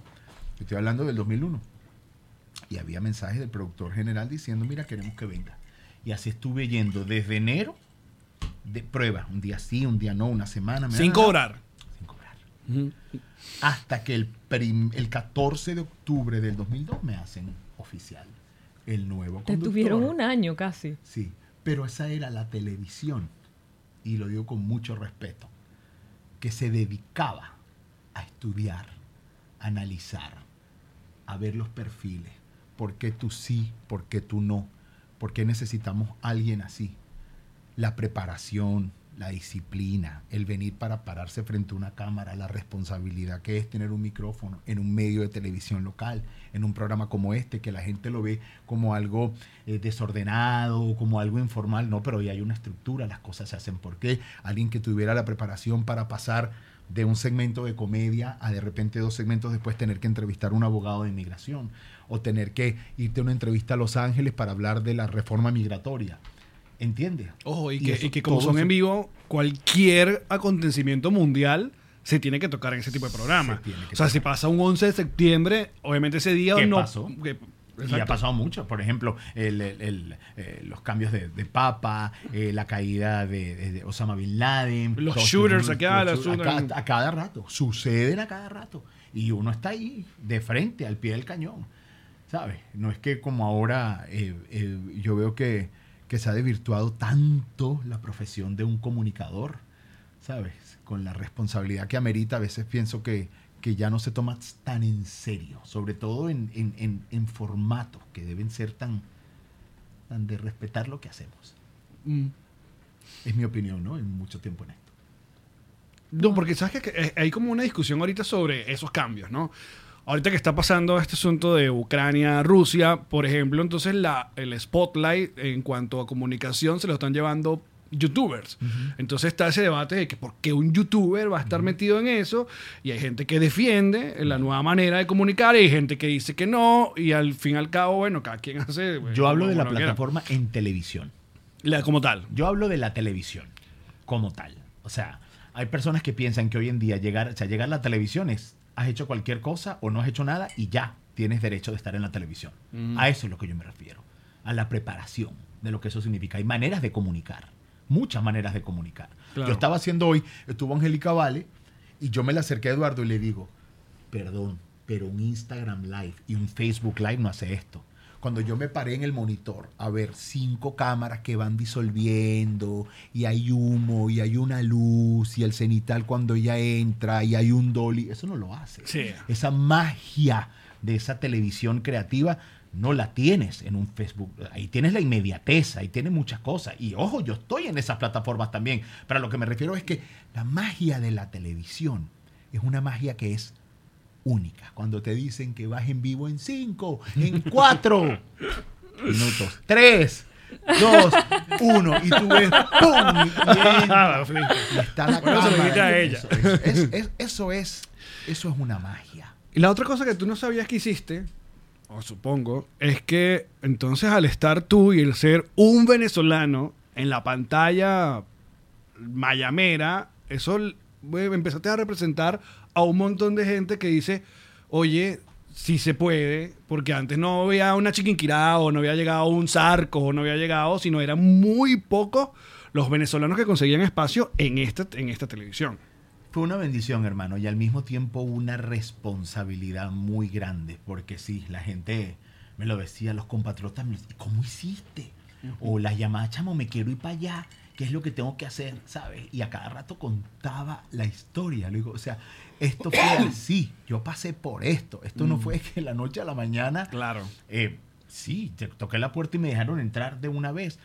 Estoy hablando del 2001. Y había mensajes del productor general diciendo, mira, queremos que venga. Y así estuve yendo desde enero de prueba, un día sí, un día no, una semana. Sin cobrar. Sin cobrar. Hasta que el, prim- el 14 de octubre del 2002 me hacen oficial el nuevo Te conductor. tuvieron un año casi. Sí, pero esa era la televisión, y lo digo con mucho respeto, que se dedicaba a estudiar, a analizar, a ver los perfiles, por qué tú sí, por qué tú no, por qué necesitamos alguien así. La preparación, la disciplina, el venir para pararse frente a una cámara, la responsabilidad que es tener un micrófono en un medio de televisión local, en un programa como este, que la gente lo ve como algo eh, desordenado, como algo informal. No, pero ya hay una estructura, las cosas se hacen. ¿Por qué? Alguien que tuviera la preparación para pasar de un segmento de comedia a de repente dos segmentos después tener que entrevistar a un abogado de inmigración o tener que irte a una entrevista a Los Ángeles para hablar de la reforma migratoria. ¿Entiendes? Ojo, y, Y que, eso y que como son en vivo, cualquier acontecimiento mundial se tiene que tocar en ese tipo de programa. Se O sea, si pasa un 11 de septiembre, obviamente ese día ¿Qué no. pasó? que- Y ha pasado mucho. Por ejemplo, el- el- el, eh, los cambios de, de Papa, eh, la caída de, de- de Osama Bin Laden. Los todos shooters los- acá, los shooters, a, a cada rato. Suceden a cada rato. Y uno está ahí, de frente, al pie del cañón. ¿Sabes? No es que como ahora eh, yo veo que, que se ha desvirtuado tanto la profesión de un comunicador. ¿Sabes? Con la responsabilidad que amerita, a veces pienso que, que ya no se toma tan en serio, sobre todo en, en- en- en formatos que deben ser tan, tan de respetar lo que hacemos. Mm. Es mi opinión, ¿no? En mucho tiempo en esto. No, porque sabes que- eh, hay como una discusión ahorita sobre esos cambios, ¿no? Ahorita que está pasando este asunto de Ucrania, Rusia, por ejemplo, entonces la, el spotlight en cuanto a comunicación se lo están llevando youtubers. Entonces está ese debate de que por qué un youtuber va a estar metido en eso y hay gente que defiende la nueva manera de comunicar y hay gente que dice que no y al fin y al cabo, bueno, cada quien hace... Yo hablo de la lo quiera. plataforma en televisión. La- como tal. Yo hablo de la televisión como tal. O sea, hay personas que piensan que hoy en día llegar, o sea, llegar a la televisión es, has hecho cualquier cosa o no has hecho nada y ya tienes derecho de estar en la televisión. A eso es lo que yo me refiero. A la preparación de lo que eso significa. Hay maneras de comunicar. Muchas maneras de comunicar. Claro. Yo estaba haciendo hoy, estuvo Angélica Vale y yo me le acerqué a Eduardo y le digo, perdón, pero un Instagram Live y un Facebook Live no hace esto. Cuando yo me paré en el monitor a ver cinco cámaras que van disolviendo y hay humo y hay una luz y el cenital cuando ella entra y hay un dolly, eso no lo hace. Sí. Esa magia de esa televisión creativa no la tienes en un Facebook. Ahí tienes la inmediatez, ahí tienes muchas cosas. Y ojo, yo estoy en esas plataformas también. Pero a lo que me refiero es que la magia de la televisión es una magia que es única. Cuando te dicen que vas en vivo en cinco, en cuatro minutos, tres, dos, uno, y tú ves ¡pum! Y, y- y está la Bueno, cámara. quita a ella. Eso es, es- es- eso es, eso es una magia. Y la otra cosa que tú no sabías que hiciste, o supongo, es que entonces al estar tú y el ser un venezolano en la pantalla mayamera, eso bueno, empezaste a representar a un montón de gente que dice, oye, sí se puede, porque antes no había una chiquinquirá o no había llegado un zarco o no había llegado, sino eran muy pocos los venezolanos que conseguían espacio en esta, en esta televisión. Fue una bendición, hermano, y al mismo tiempo una responsabilidad muy grande, porque sí, la gente me lo decía, los compatriotas me decían, ¿cómo hiciste? O las llamadas, chamo, me quiero ir para allá, ¿qué es lo que tengo que hacer? ¿Sabes? Y a cada rato contaba la historia. Le digo, o sea, esto fue [CLEARS THROAT] así, yo pasé por esto, esto no fue que la noche a la mañana Claro. eh, sí, te- toqué la puerta y me dejaron entrar de una vez.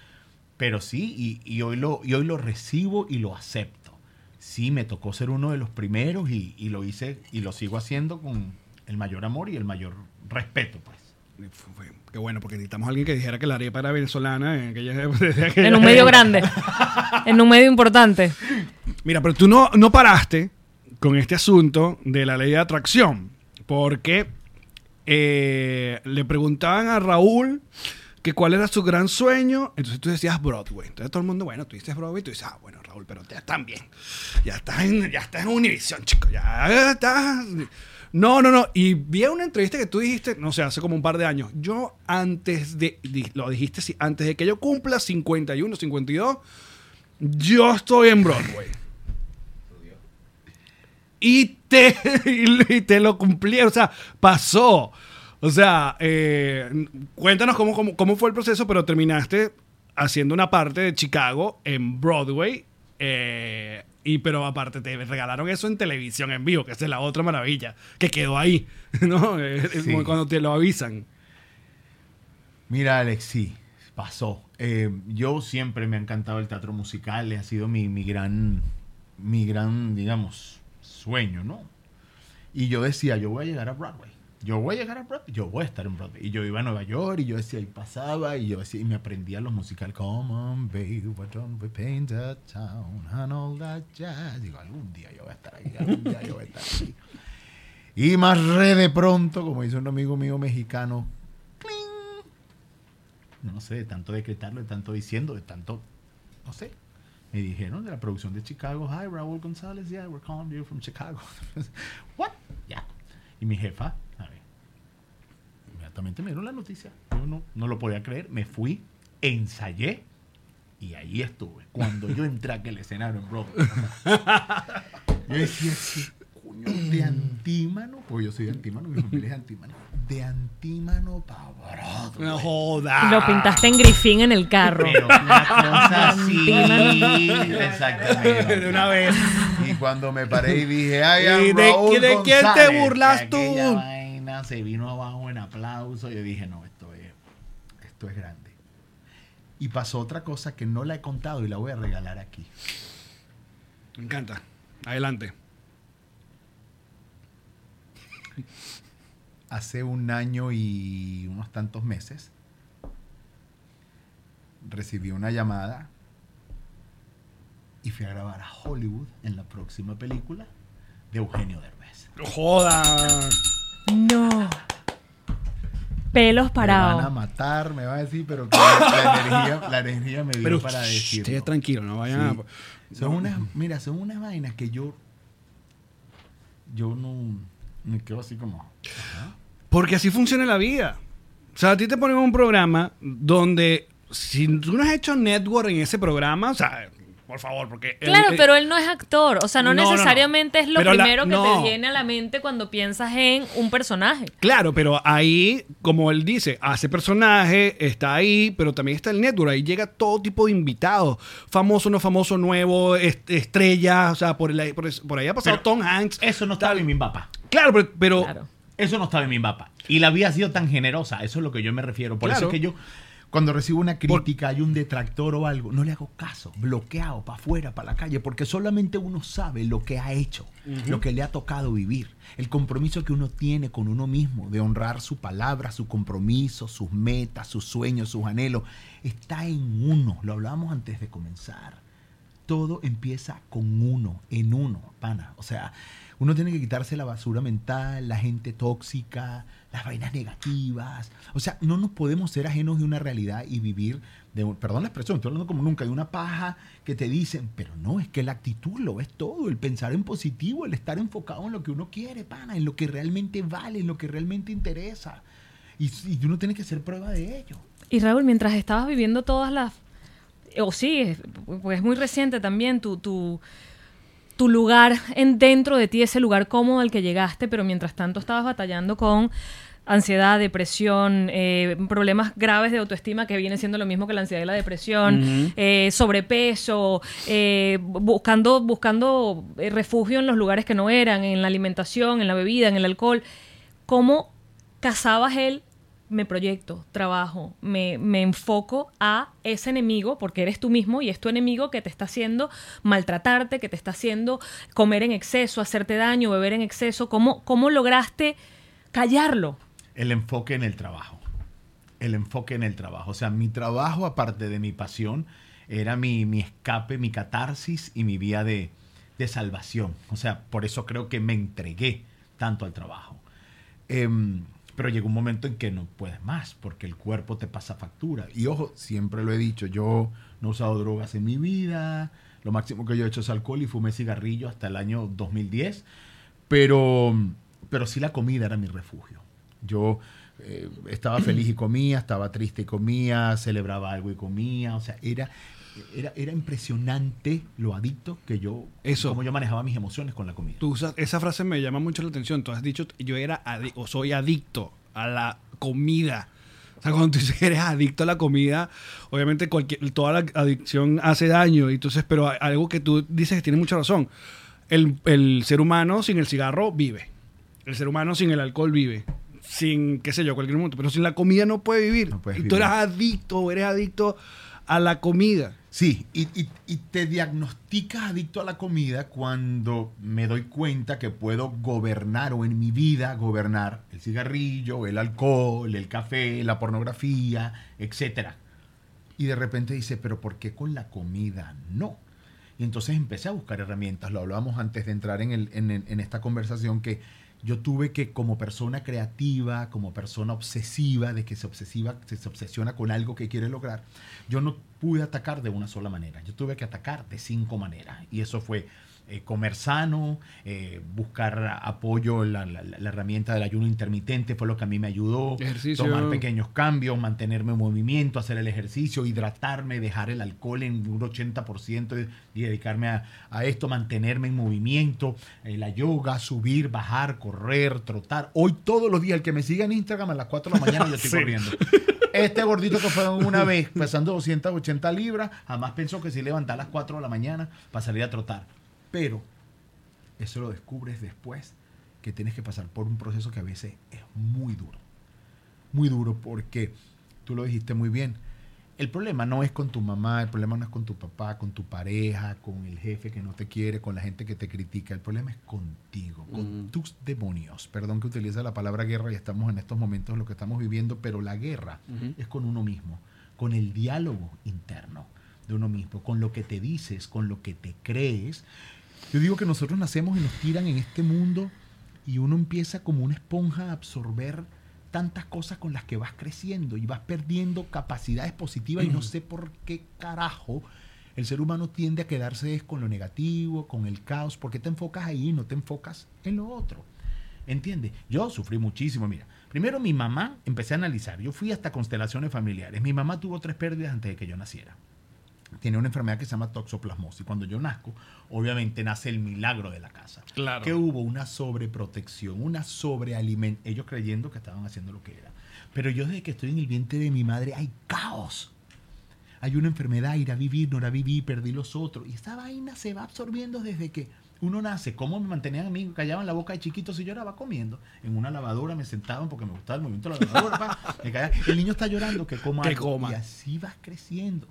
Pero sí, y, y hoy, lo, y hoy lo recibo y lo acepto. Sí, me tocó ser uno de los primeros y, y lo hice y lo sigo haciendo con el mayor amor y el mayor respeto, pues. Qué bueno, porque necesitamos a alguien que dijera que la arepa era venezolana [LAUGHS] en aquella, En un medio grande. En un medio importante. Mira, pero tú no, no paraste con este asunto de la ley de atracción, porque eh, le preguntaban a Raúl que cuál era su gran sueño, entonces tú decías Broadway. Entonces todo el mundo, bueno, tú dices Broadway, tú dices, ah, bueno, Raúl, pero ya están bien. Ya estás en, ya estás en Univision, chico. Ya estás... No, no, no. Y vi una entrevista que tú dijiste, no sé, hace como un par de años. Yo antes de, lo dijiste, antes de que yo cumpla 51, 52, yo estoy en Broadway. Y te, [LAUGHS] y te lo cumplieron, o sea, pasó. O sea, eh, cuéntanos cómo, cómo, cómo fue el proceso, pero terminaste haciendo una parte de Chicago en Broadway. eh, y pero aparte te regalaron eso en televisión en vivo, que esa es la otra maravilla, que quedó ahí, [LAUGHS] ¿no? Es Sí. cuando te lo avisan. Mira, Alex, sí, pasó. Eh, yo siempre me ha encantado el teatro musical, ha sido mi, mi gran, mi gran, digamos, sueño, ¿no? Y yo decía, yo voy a llegar a Broadway. Yo voy a llegar a Broadway, yo voy a estar en Broadway. Y yo iba a Nueva York y yo decía, y pasaba, y yo decía, y me aprendía los musicales. Come on, baby, why don't we paint that town and all that jazz. Digo, algún día yo voy a estar ahí, algún día yo voy a estar ahí. Y más re de pronto, como dice un amigo mío mexicano, ¡cling! no sé, de tanto decretarlo, de tanto diciendo, de tanto, no sé. Me dijeron de la producción de Chicago, hi, Raúl González, yeah, we're calling you from Chicago. [LAUGHS] What? Ya. Y mi jefa, a ver, inmediatamente me dieron la noticia. Yo no, no lo podía creer, me fui, ensayé y ahí estuve. Cuando yo entré a aquel escenario en Broadway, [LAUGHS] yo decía, ¿qué coño de antímano? Pues yo soy de antímano, mi familia es de antímano. De antímano para Broadway. No joda. Y lo pintaste en grifín en el carro. Pero una cosa [LAUGHS] así. Exactamente. De una vez. Y cuando me paré y dije, ay, ¿Y de- Raúl de quién te González", burlas tú? vaina se vino abajo en aplauso. Yo dije, no, esto es, esto es grande. Y pasó otra cosa que no la he contado y la voy a regalar aquí. Me encanta. Adelante. [LAUGHS] Hace un año y unos tantos meses recibí una llamada y fui a grabar a Hollywood en la próxima película de Eugenio Derbez. Joda. No. Pelos Me van a parados. matar, me va a decir, pero que la, energía, la energía me dio Pero para esté tranquilo, no vayan a- Sí. Son unas, mira, son unas vainas que yo, yo no, me quedo así como, Porque así funciona la vida. O sea, a ti te ponen un programa donde si tú no has hecho network en ese programa, o sea, por favor, porque... Claro, pero él no es actor. O sea, no, No, no, no. necesariamente es lo Pero la- primero que te viene a la mente cuando piensas en un personaje. Claro, pero ahí, como él dice, hace personaje, está ahí, pero también está el network. Ahí llega todo tipo de invitados. Famoso, no famoso, nuevo, est- estrella. O sea, por, el- por, por ahí ha pasado Pero Tom Hanks. eso no estaba en mi mapa. Claro, pero... pero- Claro. Eso no estaba en mi mapa. Y la vida ha sido tan generosa, eso es lo que yo me refiero. Por Claro. eso es que yo, cuando recibo una crítica, hay un detractor o algo, no le hago caso, bloqueado para afuera, para la calle, porque solamente uno sabe lo que ha hecho, lo que le ha tocado vivir, el compromiso que uno tiene con uno mismo, de honrar su palabra, su compromiso, sus metas, sus sueños, sus anhelos, está en uno. Lo hablábamos antes de comenzar todo empieza con uno, en uno, pana. O sea, uno tiene que quitarse la basura mental, la gente tóxica, las vainas negativas. O sea, no nos podemos ser ajenos de una realidad y vivir de, perdón la expresión, estoy hablando como nunca, de una paja que te dicen, pero no, es que la actitud lo es todo, el pensar en positivo, el estar enfocado en lo que uno quiere, pana, en lo que realmente vale, en lo que realmente interesa. Y, y uno tiene que hacer prueba de ello. Y Raúl, mientras estabas viviendo todas las... O sí, es- pues es muy reciente también tu, tu, tu lugar en, dentro de ti, ese lugar cómodo al que llegaste, pero mientras tanto estabas batallando con ansiedad, depresión, eh, problemas graves de autoestima que viene siendo lo mismo que la ansiedad y la depresión, eh, sobrepeso, eh, buscando, buscando refugio en los lugares que no eran, en la alimentación, en la bebida, en el alcohol. ¿Cómo cazabas él? Me proyecto, trabajo, me, me enfoco a ese enemigo, porque eres tú mismo y es tu enemigo que te está haciendo maltratarte, que te está haciendo comer en exceso, hacerte daño, beber en exceso. ¿Cómo, cómo lograste callarlo? El enfoque en el trabajo. El enfoque en el trabajo. O sea, mi trabajo, aparte de mi pasión, era mi, mi escape, mi catarsis y mi vía de, de salvación. O sea, por eso creo que me entregué tanto al trabajo. Em, pero llegó un momento en que no puedes más, porque el cuerpo te pasa factura. Y ojo, siempre lo he dicho, yo no he usado drogas en mi vida, lo máximo que yo he hecho es alcohol y fumé cigarrillo hasta el año 2010, pero, pero sí la comida era mi refugio. Yo eh, estaba feliz y comía, estaba triste y comía, celebraba algo y comía, o sea, era, era, era impresionante lo adicto que yo, Eso. como yo manejaba mis emociones con la comida. Tú usas, esa frase me llama mucho la atención. Tú has dicho, yo era o soy adicto a la comida. O sea, cuando tú dices que eres adicto a la comida, obviamente cualquier, toda la adicción hace daño. Entonces, pero algo que tú dices que tiene mucha razón. El, el ser humano sin el cigarro vive. El ser humano sin el alcohol vive. Sin, qué sé yo, cualquier momento. Pero sin la comida no puede vivir. No y tú eres adicto, eres adicto a la comida. Sí, y, y- te diagnosticas adicto a la comida cuando me doy cuenta que puedo gobernar o en mi vida gobernar el cigarrillo, el alcohol, el café, la pornografía, etcétera. Y de repente dice, pero ¿por qué con la comida no? Y entonces empecé a buscar herramientas. Lo hablábamos antes de entrar en, el- en esta conversación que yo tuve que como persona creativa, como persona obsesiva, de que se, obsesiva, se, se obsesiona con algo que quiere lograr, yo no pude atacar de una sola manera. Yo tuve que atacar de cinco maneras. Y eso fue eh, comer sano, eh, buscar apoyo, la, la- la herramienta del ayuno intermitente fue lo que a mí me ayudó. Ejercicio. Tomar pequeños cambios, mantenerme en movimiento, hacer el ejercicio, hidratarme, dejar el alcohol en un 80% y, y dedicarme a, a esto, mantenerme en movimiento, eh, la yoga, subir, bajar, correr, trotar. Hoy todos los días, el que me siga en Instagram a las 4 de la mañana yo [LAUGHS] estoy Sí. corriendo. Este gordito que fue una vez pesando 280 libras, jamás pensó que se levantar a las 4 de la mañana para salir a trotar. Pero eso lo descubres después que tienes que pasar por un proceso que a veces es muy duro. Muy duro porque tú lo dijiste muy bien. El problema no es con tu mamá, el problema no es con tu papá, con tu pareja, con el jefe que no te quiere, con la gente que te critica. El problema es contigo, con tus demonios. Perdón que utilice la palabra guerra y estamos en estos momentos en lo que estamos viviendo, pero la guerra es con uno mismo, con el diálogo interno. de uno mismo, con lo que te dices, con lo que te crees. Yo digo que nosotros nacemos y nos tiran en este mundo y uno empieza como una esponja a absorber tantas cosas con las que vas creciendo y vas perdiendo capacidades positivas y no sé por qué carajo el ser humano tiende a quedarse con lo negativo, con el caos, porque te enfocas ahí y no te enfocas en lo otro. ¿Entiendes? Yo sufrí muchísimo, mira. Primero mi mamá, empecé a analizar, yo fui hasta constelaciones familiares. Mi mamá tuvo tres pérdidas antes de que yo naciera. Tiene una enfermedad que se llama toxoplasmosis. Cuando yo nazco, obviamente nace el milagro de la casa. Claro. Que hubo una sobreprotección, una sobrealimentación. Ellos creyendo que estaban haciendo lo que era. Pero yo desde que estoy en el vientre de mi madre hay caos. Hay una enfermedad, ir a vivir, no la viví, perdí los otros. Y esta vaina se va absorbiendo desde que uno nace. ¿Cómo me mantenían a mí? Callaban la boca de chiquito si yo lloraba comiendo. En una lavadora me sentaban porque me gustaba el movimiento de la lavadora. pa, el niño está llorando, que coma. Que algo. coma. Y así vas creciendo.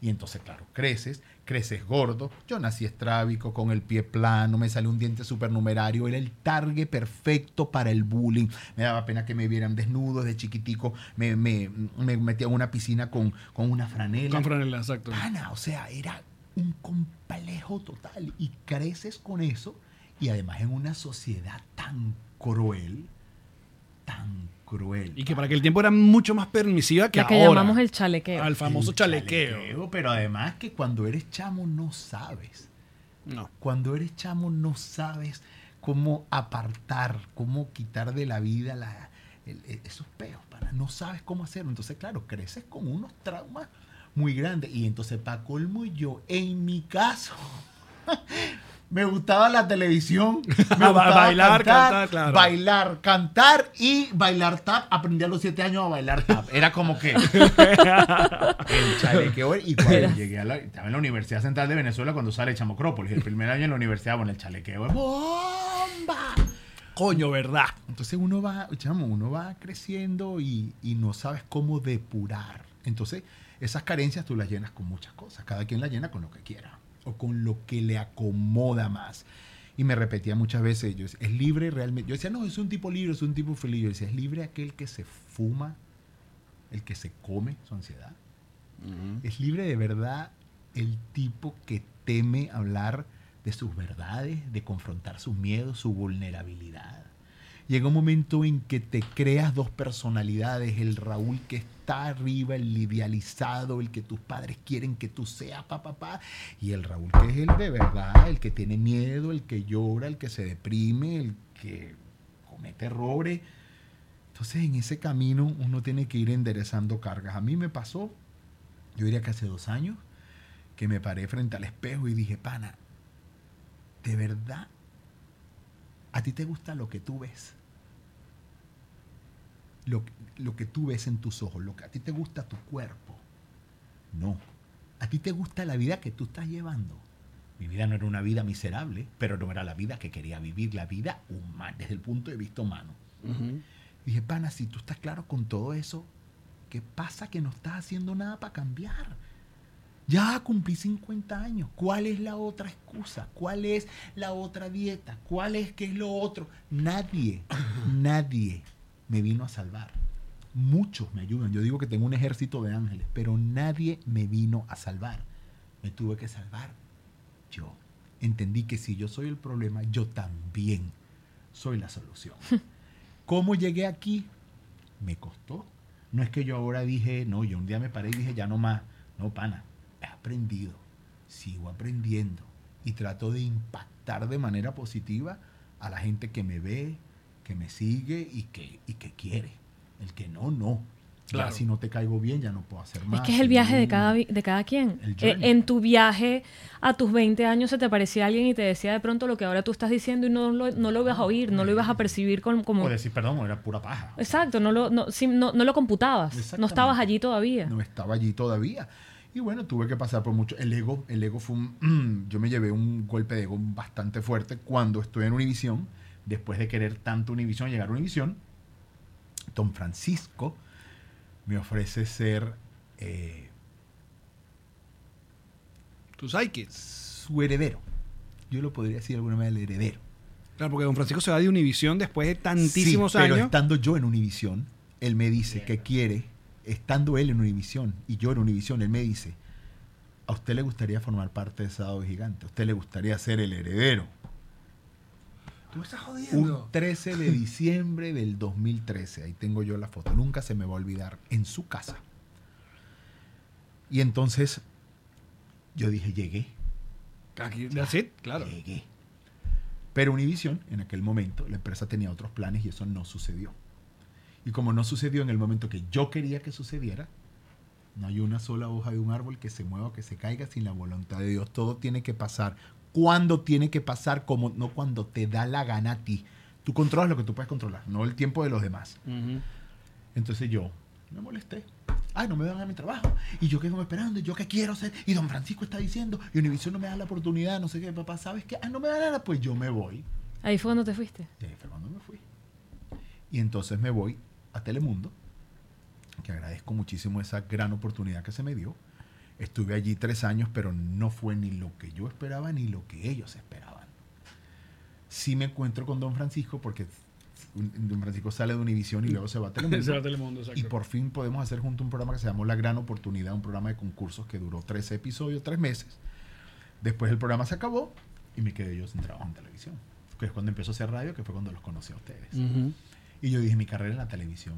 Y entonces, claro, creces, creces gordo. Yo nací estrábico, con el pie plano, me salió un diente supernumerario. Era el target perfecto para el bullying. Me daba pena que me vieran desnudo de chiquitico. Me, me, me metía en una piscina con, con una franela. Con franela, exacto. Pana, o sea, era un complejo total. Y creces con eso. Y además en una sociedad tan cruel, tan cruel. Y que para aquel tiempo era mucho más permisiva que La que ahora. llamamos el chalequeo. Al famoso El chalequeo. Pero además que cuando eres chamo no sabes. No. Cuando eres chamo no sabes cómo apartar, cómo quitar de la vida la- el- el- esos peos, no sabes cómo hacerlo. Entonces, claro, creces con unos traumas muy grandes. Y entonces, para colmo yo, en mi caso, [LAUGHS] me gustaba la televisión, [LAUGHS] me Ba- gustaba bailar, cantar, claro. bailar, cantar y bailar tap. Aprendí a los siete años a bailar tap. Era como que [LAUGHS] el chalequeo. Y cuando llegué a la, estaba en la Universidad Central de Venezuela cuando sale Chamocrópolis, el primer año en la universidad, bueno, el chalequeo es bomba. Coño, ¿verdad? Entonces uno va, chamo, uno va creciendo y, y no sabes cómo depurar. Entonces, esas carencias tú las llenas con muchas cosas. Cada quien las llena con lo que quiera o con lo que le acomoda más. Y me repetía muchas veces, yo decía, es libre realmente. Yo decía, no, es un tipo libre, es un tipo feliz. Yo decía, es libre aquel que se fuma, el que se come su ansiedad. Es libre de verdad el tipo que teme hablar de sus verdades, de confrontar sus miedos, su vulnerabilidad. Llega un momento en que te creas dos personalidades, el Raúl que está arriba, el idealizado, el que tus padres quieren que tú seas, papá, papá, y el Raúl que es el de verdad, el que tiene miedo, el que llora, el que se deprime, el que comete errores. Entonces en ese camino uno tiene que ir enderezando cargas. A mí me pasó, yo diría que hace dos años, que me paré frente al espejo y dije, pana, ¿de verdad a ti te gusta lo que tú ves? Lo, lo que tú ves en tus ojos, lo que a ti te gusta tu cuerpo. No, a ti te gusta la vida que tú estás llevando. Mi vida no era una vida miserable, pero no era la vida que quería vivir, la vida humana, desde el punto de vista humano. Dije, pana, si tú estás claro con todo eso, ¿qué pasa que no estás haciendo nada para cambiar? Ya cumplí 50 años. ¿Cuál es la otra excusa? ¿Cuál es la otra dieta? ¿Cuál es qué es lo otro? Nadie, [COUGHS] nadie me vino a salvar. Muchos me ayudan. Yo digo que tengo un ejército de ángeles, pero nadie me vino a salvar. Me tuve que salvar yo. Entendí que si yo soy el problema, yo también soy la solución. [LAUGHS] ¿Cómo llegué aquí? Me costó. No es que yo ahora dije, no, yo un día me paré y dije, ya no más. No, pana, he aprendido, sigo aprendiendo y trato de impactar de manera positiva a la gente que me ve, que me sigue y que, y que quiere. El que no, no. Claro. Ya si no te caigo bien, ya no puedo hacer más. Es que es el viaje de cada, de cada quien. El Eh, en tu viaje a tus 20 años se te parecía alguien y te decía de pronto lo que ahora tú estás diciendo y no lo, no lo ibas a oír, no lo ibas a percibir con- como... O decir, perdón, era pura paja. Exacto, no lo, no, sí, no, no lo computabas, no estabas allí todavía. No estaba allí todavía. Y bueno, tuve que pasar por mucho. El ego, el ego fue un. [CLEARS THROAT] yo me llevé un golpe de ego bastante fuerte cuando estuve en Univisión. Después de querer tanto Univisión, llegar a Univisión, Don Francisco me ofrece ser eh, Tus psychics. su heredero. Yo lo podría decir de alguna manera el heredero. Claro, porque don Francisco se va de Univisión después de tantísimos Sí, pero años. estando yo en Univisión, él me dice que quiere, estando él en Univisión y yo en Univisión, él me dice, ¿a usted le gustaría formar parte de Sábado Gigante? ¿A usted le gustaría ser el heredero? Tú me estás Un jodiendo. 13 de diciembre del 2013, ahí tengo yo la foto, nunca se me va a olvidar, en su casa. Y entonces yo dije, llegué, Aquí, that's it, claro. llegué. Pero Univision, en aquel momento, la empresa tenía otros planes y eso no sucedió. Y como no sucedió en el momento que yo quería que sucediera, no hay una sola hoja de un árbol que se mueva, que se caiga sin la voluntad de Dios. Todo tiene que pasar. Cuando tiene que pasar, como no cuando te da la gana a ti. Tú controlas lo que tú puedes controlar, no el tiempo de los demás. Entonces yo me molesté. Ay, no me dan a mi trabajo. Y yo quedo esperando. ¿Y yo qué quiero hacer? Y don Francisco está diciendo. Y Univision no me da la oportunidad. No sé qué, papá. ¿Sabes qué? Ah, no me da nada. Pues yo me voy. Ahí fue cuando te fuiste. Y ahí fue cuando me fui. Y entonces me voy a Telemundo. Que agradezco muchísimo esa gran oportunidad que se me dio. Estuve allí tres años, pero no fue ni lo que yo esperaba ni lo que ellos esperaban. Sí me encuentro con Don Francisco porque un- Don Francisco sale de Univisión y luego se va a Telemundo. [LAUGHS] Se va a Telemundo. Y por fin podemos hacer junto un programa que se llamó La Gran Oportunidad, un programa de concursos que duró 13 episodios, tres meses. Después el programa se acabó y me quedé yo sin trabajo en televisión. Que es cuando empezó a hacer radio, que fue cuando los conocí a ustedes. Y yo dije, mi carrera en la televisión.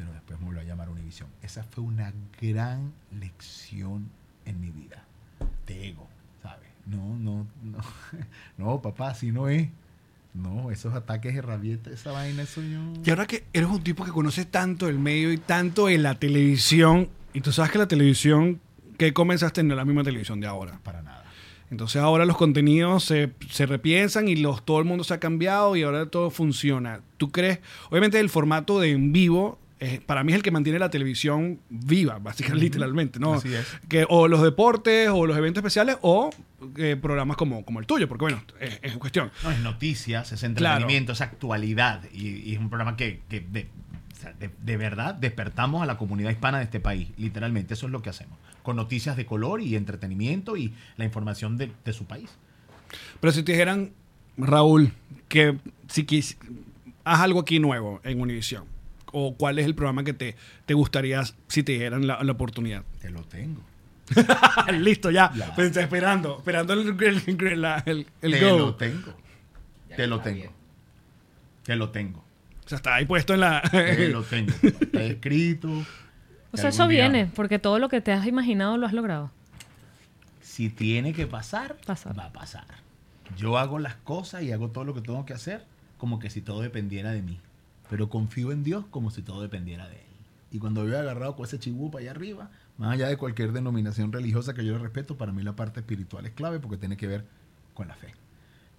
Pero después me volvió a llamar Univisión. Esa fue una gran lección en mi vida. De ego, ¿sabes? No, no, no. [LAUGHS] No, papá, así no es. No, esos ataques de rabieta, esa vaina, eso yo... Y ahora que eres un tipo que conoce tanto el medio y tanto de la televisión, y tú sabes que la televisión, que comenzaste en la misma televisión de ahora. Para nada. Entonces ahora los contenidos se, se repiensan y los, todo el mundo se ha cambiado y ahora todo funciona. ¿Tú crees? Obviamente el formato de en vivo, eh, para mí es el que mantiene la televisión viva, básicamente, literalmente, ¿no? Así es. Que, o los deportes, o los eventos especiales, o eh, programas como, como el tuyo, porque bueno, es, es cuestión. No, es noticias, es Claro. entretenimiento, es actualidad. Y, y es un programa que, que de, verdad despertamos a la comunidad hispana de este país. Literalmente, eso es lo que hacemos. Con noticias de color y entretenimiento y la información de, de su país. Pero si te dijeran, Raúl, que si quis, haz algo aquí nuevo en Univision, o cuál es el programa que te, te gustaría si te dieran la, la oportunidad. Te lo tengo. [LAUGHS] Listo, ya. Ya. Pues, esperando, esperando el, el, el, la- el- el Te go. lo tengo. Te lo tengo. Te lo tengo. O sea, está ahí puesto en la... Te lo [LAUGHS] tengo. Está escrito. O sea, eso día- viene, porque todo lo que te has imaginado lo has logrado. Si tiene que pasar, Pasar. va a pasar. Yo hago las cosas y hago todo lo que tengo que hacer como que si todo dependiera de mí. Pero confío en Dios como si todo dependiera de Él. Y cuando yo he agarrado con ese chibupa allá arriba, más allá de cualquier denominación religiosa que yo le respeto, para mí la parte espiritual es clave porque tiene que ver con la fe.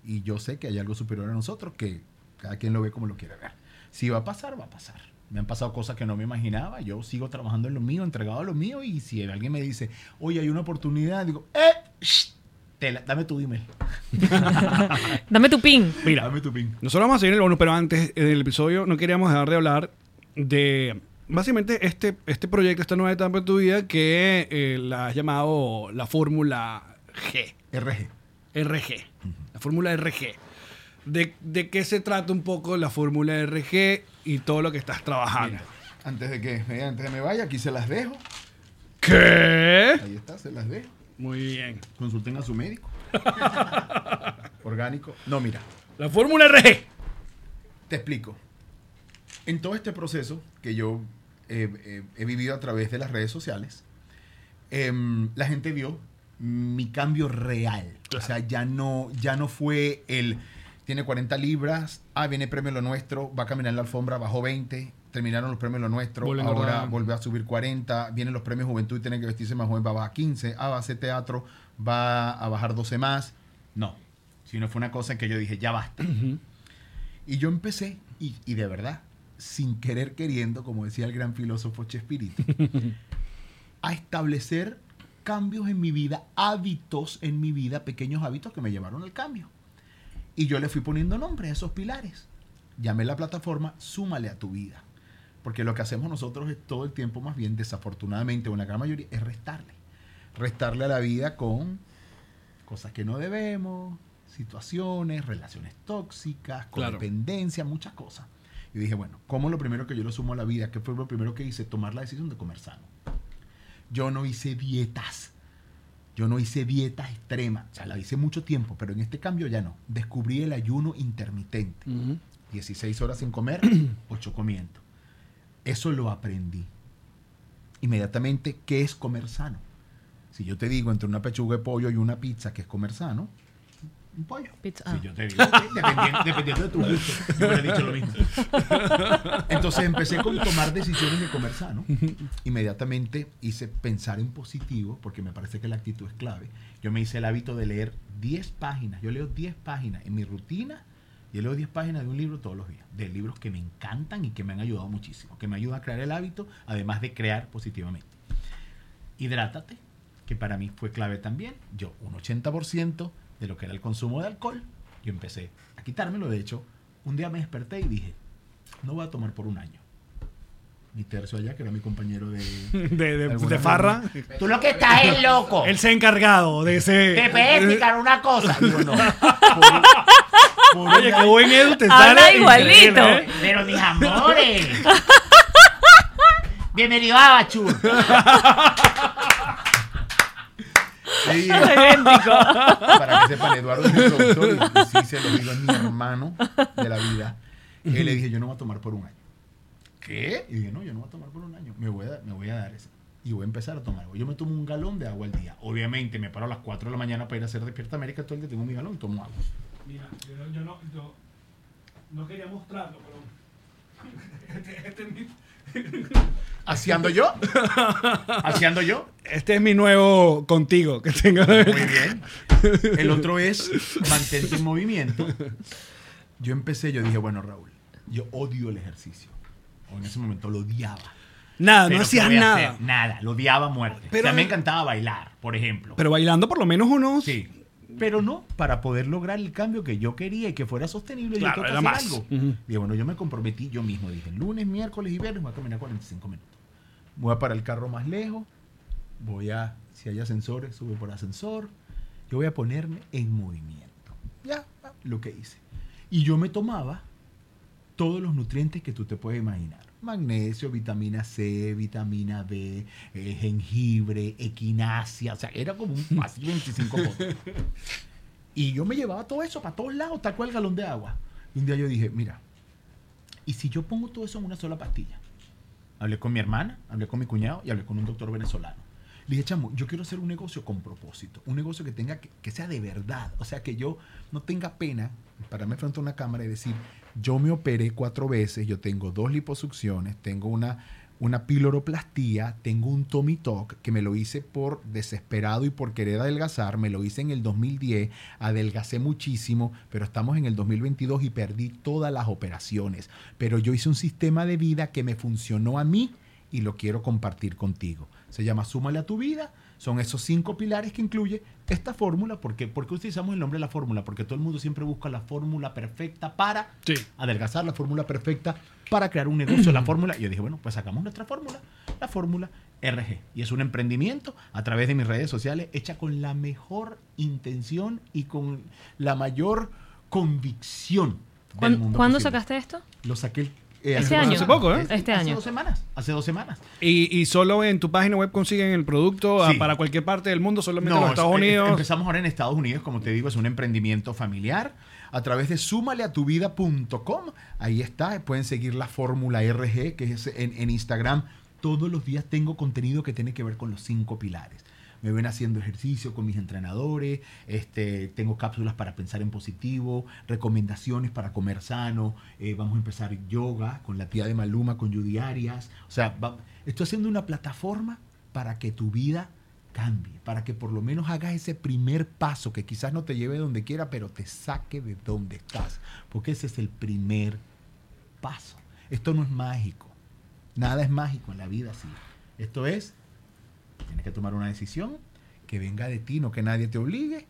Y yo sé que hay algo superior a nosotros que cada quien lo ve como lo quiere ver. Si va a pasar, va a pasar. Me han pasado cosas que no me imaginaba. Yo sigo trabajando en lo mío, entregado a lo mío. Y si alguien me dice, oye, hay una oportunidad, digo, ¡eh! shh, te la- dame tu email. [LAUGHS] Dame tu pin. Mira, Dame tu pin. nosotros vamos a seguir el bono, pero antes del episodio no queríamos dejar de hablar de básicamente este, este proyecto, esta nueva etapa de tu vida que eh, la has llamado la Fórmula G. RG. RG. La Fórmula RG. ¿De, ¿De qué se trata un poco la Fórmula RG y todo lo que estás trabajando? Mira, antes de que antes de me vaya, aquí se las dejo. ¿Qué? Ahí está, se las dejo. Muy bien. Consulten a su médico. [LAUGHS] Orgánico. No, mira, La Fórmula RG. te explico. En todo este proceso que yo eh, eh, he vivido a través de las redes sociales, em, la gente vio mi cambio real. O sea, ya no, ya no fue el tiene 40 libras, ah, viene premio lo nuestro, va a caminar en la alfombra, bajó 20, terminaron los premios lo nuestro, a ahora engordar. volvió a subir 40, vienen los premios juventud y tiene que vestirse más joven, va a bajar 15, ah, va a hacer teatro, va a bajar 12 más. No, sino fue una cosa en que yo dije, ya basta. Y yo empecé, y, y de verdad, sin querer queriendo, como decía el gran filósofo Chespirito, [LAUGHS] a establecer cambios en mi vida, hábitos en mi vida, pequeños hábitos que me llevaron al cambio. Y yo le fui poniendo nombre a esos pilares. Llamé la plataforma Súmale a tu vida. Porque lo que hacemos nosotros es todo el tiempo, más bien, desafortunadamente, o en la gran mayoría, es restarle. Restarle a la vida con cosas que no debemos, situaciones, relaciones tóxicas, Claro. codependencia, muchas cosas. Y dije, bueno, ¿cómo lo primero que yo lo sumo a la vida? ¿Qué fue lo primero que hice? Tomar la decisión de comer sano. Yo no hice dietas. Yo no hice dietas extremas. O sea, la hice mucho tiempo, pero en este cambio ya no. Descubrí el ayuno intermitente. 16 horas sin comer, [CLEARS THROAT] 8 comiendo. Eso lo aprendí. Inmediatamente, ¿qué es comer sano? Si yo te digo entre una pechuga de pollo y una pizza, ¿qué es comer sano? Un pollo. Pizza. Si Ah. yo te digo, dependiendo de tu gusto, yo hubiera dicho lo mismo. Entonces empecé con tomar decisiones de comer sano. Inmediatamente hice pensar en positivo, porque me parece que la actitud es clave. Yo me hice el hábito de leer 10 páginas. Yo leo 10 páginas en mi rutina. Yo leo 10 páginas de un libro todos los días, de libros que me encantan y que me han ayudado muchísimo, que me ayudan a crear el hábito, además de crear positivamente. Hidrátate, que para mí fue clave también. Yo, un 80% de lo que era el consumo de alcohol, yo empecé a quitármelo. De hecho, un día me desperté y dije, no voy a tomar por un año. Mi tercio allá, que era mi compañero de... [LAUGHS] De, de- de farra. Tú lo que estás es loco. Él se ha encargado de ese. ¿Te puedes explicar una cosa? [LAUGHS] Digo, no. Por [LAUGHS] Oye, qué buen Edu te Habla sale. igualito. ¿eh? Pero mis amores. [LAUGHS] Bienvenido a Bachur. Sí, para que sepan, Eduardo es mi productor y, y sí se lo digo, es mi hermano de la vida. Y le dije, yo no voy a tomar por un año. ¿Qué? Y dije, no, yo no voy a tomar por un año. Me voy a, me voy a dar eso. Y voy a empezar a tomar. Yo me tomo un galón de agua al día. Obviamente, me paro a las 4 de la mañana para ir a hacer Despierta América. Todo el día tengo mi galón y tomo agua. Mira, yo, no- yo no, yo no quería mostrarlo, pero. Este, este es mi, ¿Haciendo yo? ¿Haciendo yo? este es mi nuevo contigo que tengo. Muy bien. El otro es mantente en movimiento. Yo empecé, yo dije, bueno, Raúl, yo odio el ejercicio. O en ese momento lo odiaba. Nada, Pero no ¿qué hacías nada. hacer? Nada, lo odiaba a muerte. Pero- o sea, me encantaba bailar, por ejemplo. Pero bailando por lo menos unos. sí. Pero no, para poder lograr el cambio que yo quería y que fuera sostenible, Claro, yo tengo que hacer más. algo. Ujú. Dije, bueno, yo me comprometí yo mismo. Dije, lunes, miércoles y viernes voy a caminar 45 minutos. Voy a parar el carro más lejos. Voy a, si hay ascensores, subo por ascensor. Yo voy a ponerme en movimiento. Ya, lo que hice. Y yo me tomaba todos los nutrientes que tú te puedes imaginar. Magnesio, vitamina C, vitamina B, eh, jengibre, equinacia. O sea, era como un fácil [LAUGHS] 25 potes. Y yo me llevaba todo eso para todos lados, tal cual el galón de agua. Y un día yo dije, mira, ¿y si yo pongo todo eso en una sola pastilla? Hablé con mi hermana, hablé con mi cuñado y hablé con un doctor venezolano. Le dije, chamo, yo quiero hacer un negocio con propósito, un negocio que tenga que, que sea de verdad, o sea, que yo no tenga pena pararme frente a una cámara y decir, yo me operé cuatro veces, yo tengo dos liposucciones, tengo una, una piloroplastía, tengo un tummy tuck que me lo hice por desesperado y por querer adelgazar, me lo hice en el 2010, adelgacé muchísimo, pero estamos en el 2022 y perdí todas las operaciones, pero yo hice un sistema de vida que me funcionó a mí y lo quiero compartir contigo. Se llama Súmale a tu vida. Son esos cinco pilares que incluye esta fórmula. ¿Por qué? ¿Por qué utilizamos el nombre de la fórmula? Porque todo el mundo siempre busca la fórmula perfecta para Sí. adelgazar, la fórmula perfecta para crear un negocio, la [CLEARS THROAT] fórmula. Y yo dije, bueno, pues sacamos nuestra fórmula, la fórmula RG. Y es un emprendimiento a través de mis redes sociales hecha con la mejor intención y con la mayor convicción. del ¿Cuándo, mundo ¿cuándo sacaste esto? Lo saqué el- eh, Este hace- año. Hace poco, ¿eh? Este hace año. dos semanas. Hace dos semanas. Y, y solo en tu página web consiguen el producto ah, para cualquier parte del mundo, solamente en los es- Estados eh, Unidos. Empezamos ahora en Estados Unidos, como te digo, es un emprendimiento familiar. A través de sumaleatuvida.com, ahí está, pueden seguir la fórmula RG, que es en, en Instagram. Todos los días tengo contenido que tiene que ver con los cinco pilares. Me ven haciendo ejercicio con mis entrenadores, este, tengo cápsulas para pensar en positivo, recomendaciones para comer sano, eh, vamos a empezar yoga con la tía de Maluma, con Judy Arias. O sea, estoy haciendo una plataforma para que tu vida cambie, para que por lo menos hagas ese primer paso que quizás no te lleve donde quiera, pero te saque de donde estás, porque ese es el primer paso. Esto no es mágico, nada es mágico en la vida así. Esto es, tienes que tomar una decisión que venga de ti, no que nadie te obligue,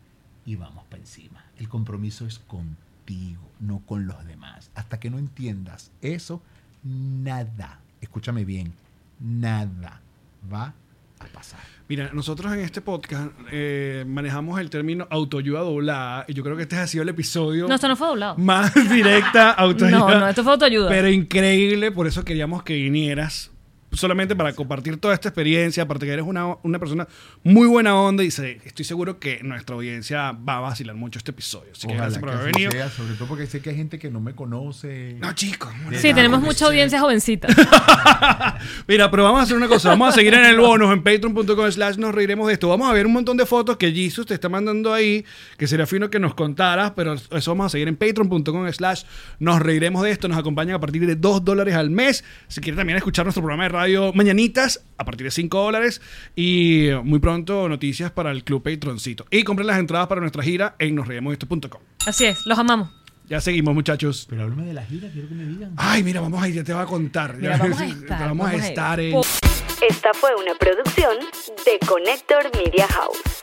y vamos para encima. El compromiso es contigo, no con los demás. Hasta que no entiendas eso, nada, escúchame bien, nada va a pasar. Mira, nosotros en este podcast eh, manejamos el término autoayuda doblada y yo creo que este ha sido el episodio No, esto no fue doblado. más [LAUGHS] directa autoayuda. No, no, esto fue autoayuda. Pero increíble, por eso queríamos que vinieras solamente para compartir toda esta experiencia, aparte que eres una, una persona muy buena onda y se- estoy seguro que nuestra audiencia va a vacilar mucho este episodio. Así que Ojalá gracias por que haber así venido. sea, sobre todo porque sé que hay gente que no me conoce. No, chicos. Sí, nada, tenemos mucha audiencia jovencita. [LAUGHS] Mira, pero vamos a hacer una cosa. Vamos a seguir en el bonus en patreon.com slash nos reiremos de esto. Vamos a ver un montón de fotos que Jesus te está mandando ahí, que sería fino que nos contaras, pero eso vamos a seguir en patreon.com slash nos reiremos de esto. Nos acompañan a partir de 2 dólares al mes. Si quieren también escuchar nuestro programa de radio Mañanitas, a partir de 5 dólares. Y muy pronto noticias para el Club Patroncito. Y compren las entradas para nuestra gira en nosreiremosesto.com. Así es, los amamos. Ya seguimos, muchachos. Pero háblame de la gira, quiero que me digan. Ay, mira, vamos a ir, ya te voy a contar. Mira, vamos a [LAUGHS] estar, vamos, vamos a estar en... Esta fue una producción de Connector Media House.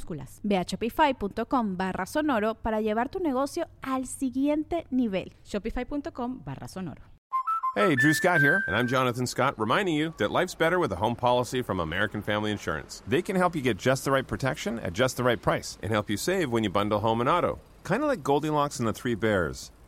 minúsculas. Ve a shopify.com barra sonoro para llevar tu negocio al siguiente nivel. Shopify.com barra sonoro. Hey, Drew Scott here, and I'm Jonathan Scott, reminding you that life's better with a home policy from American Family Insurance. They can help you get just the right protection at just the right price and help you save when you bundle home and auto. Kind of like Goldilocks and the Three Bears.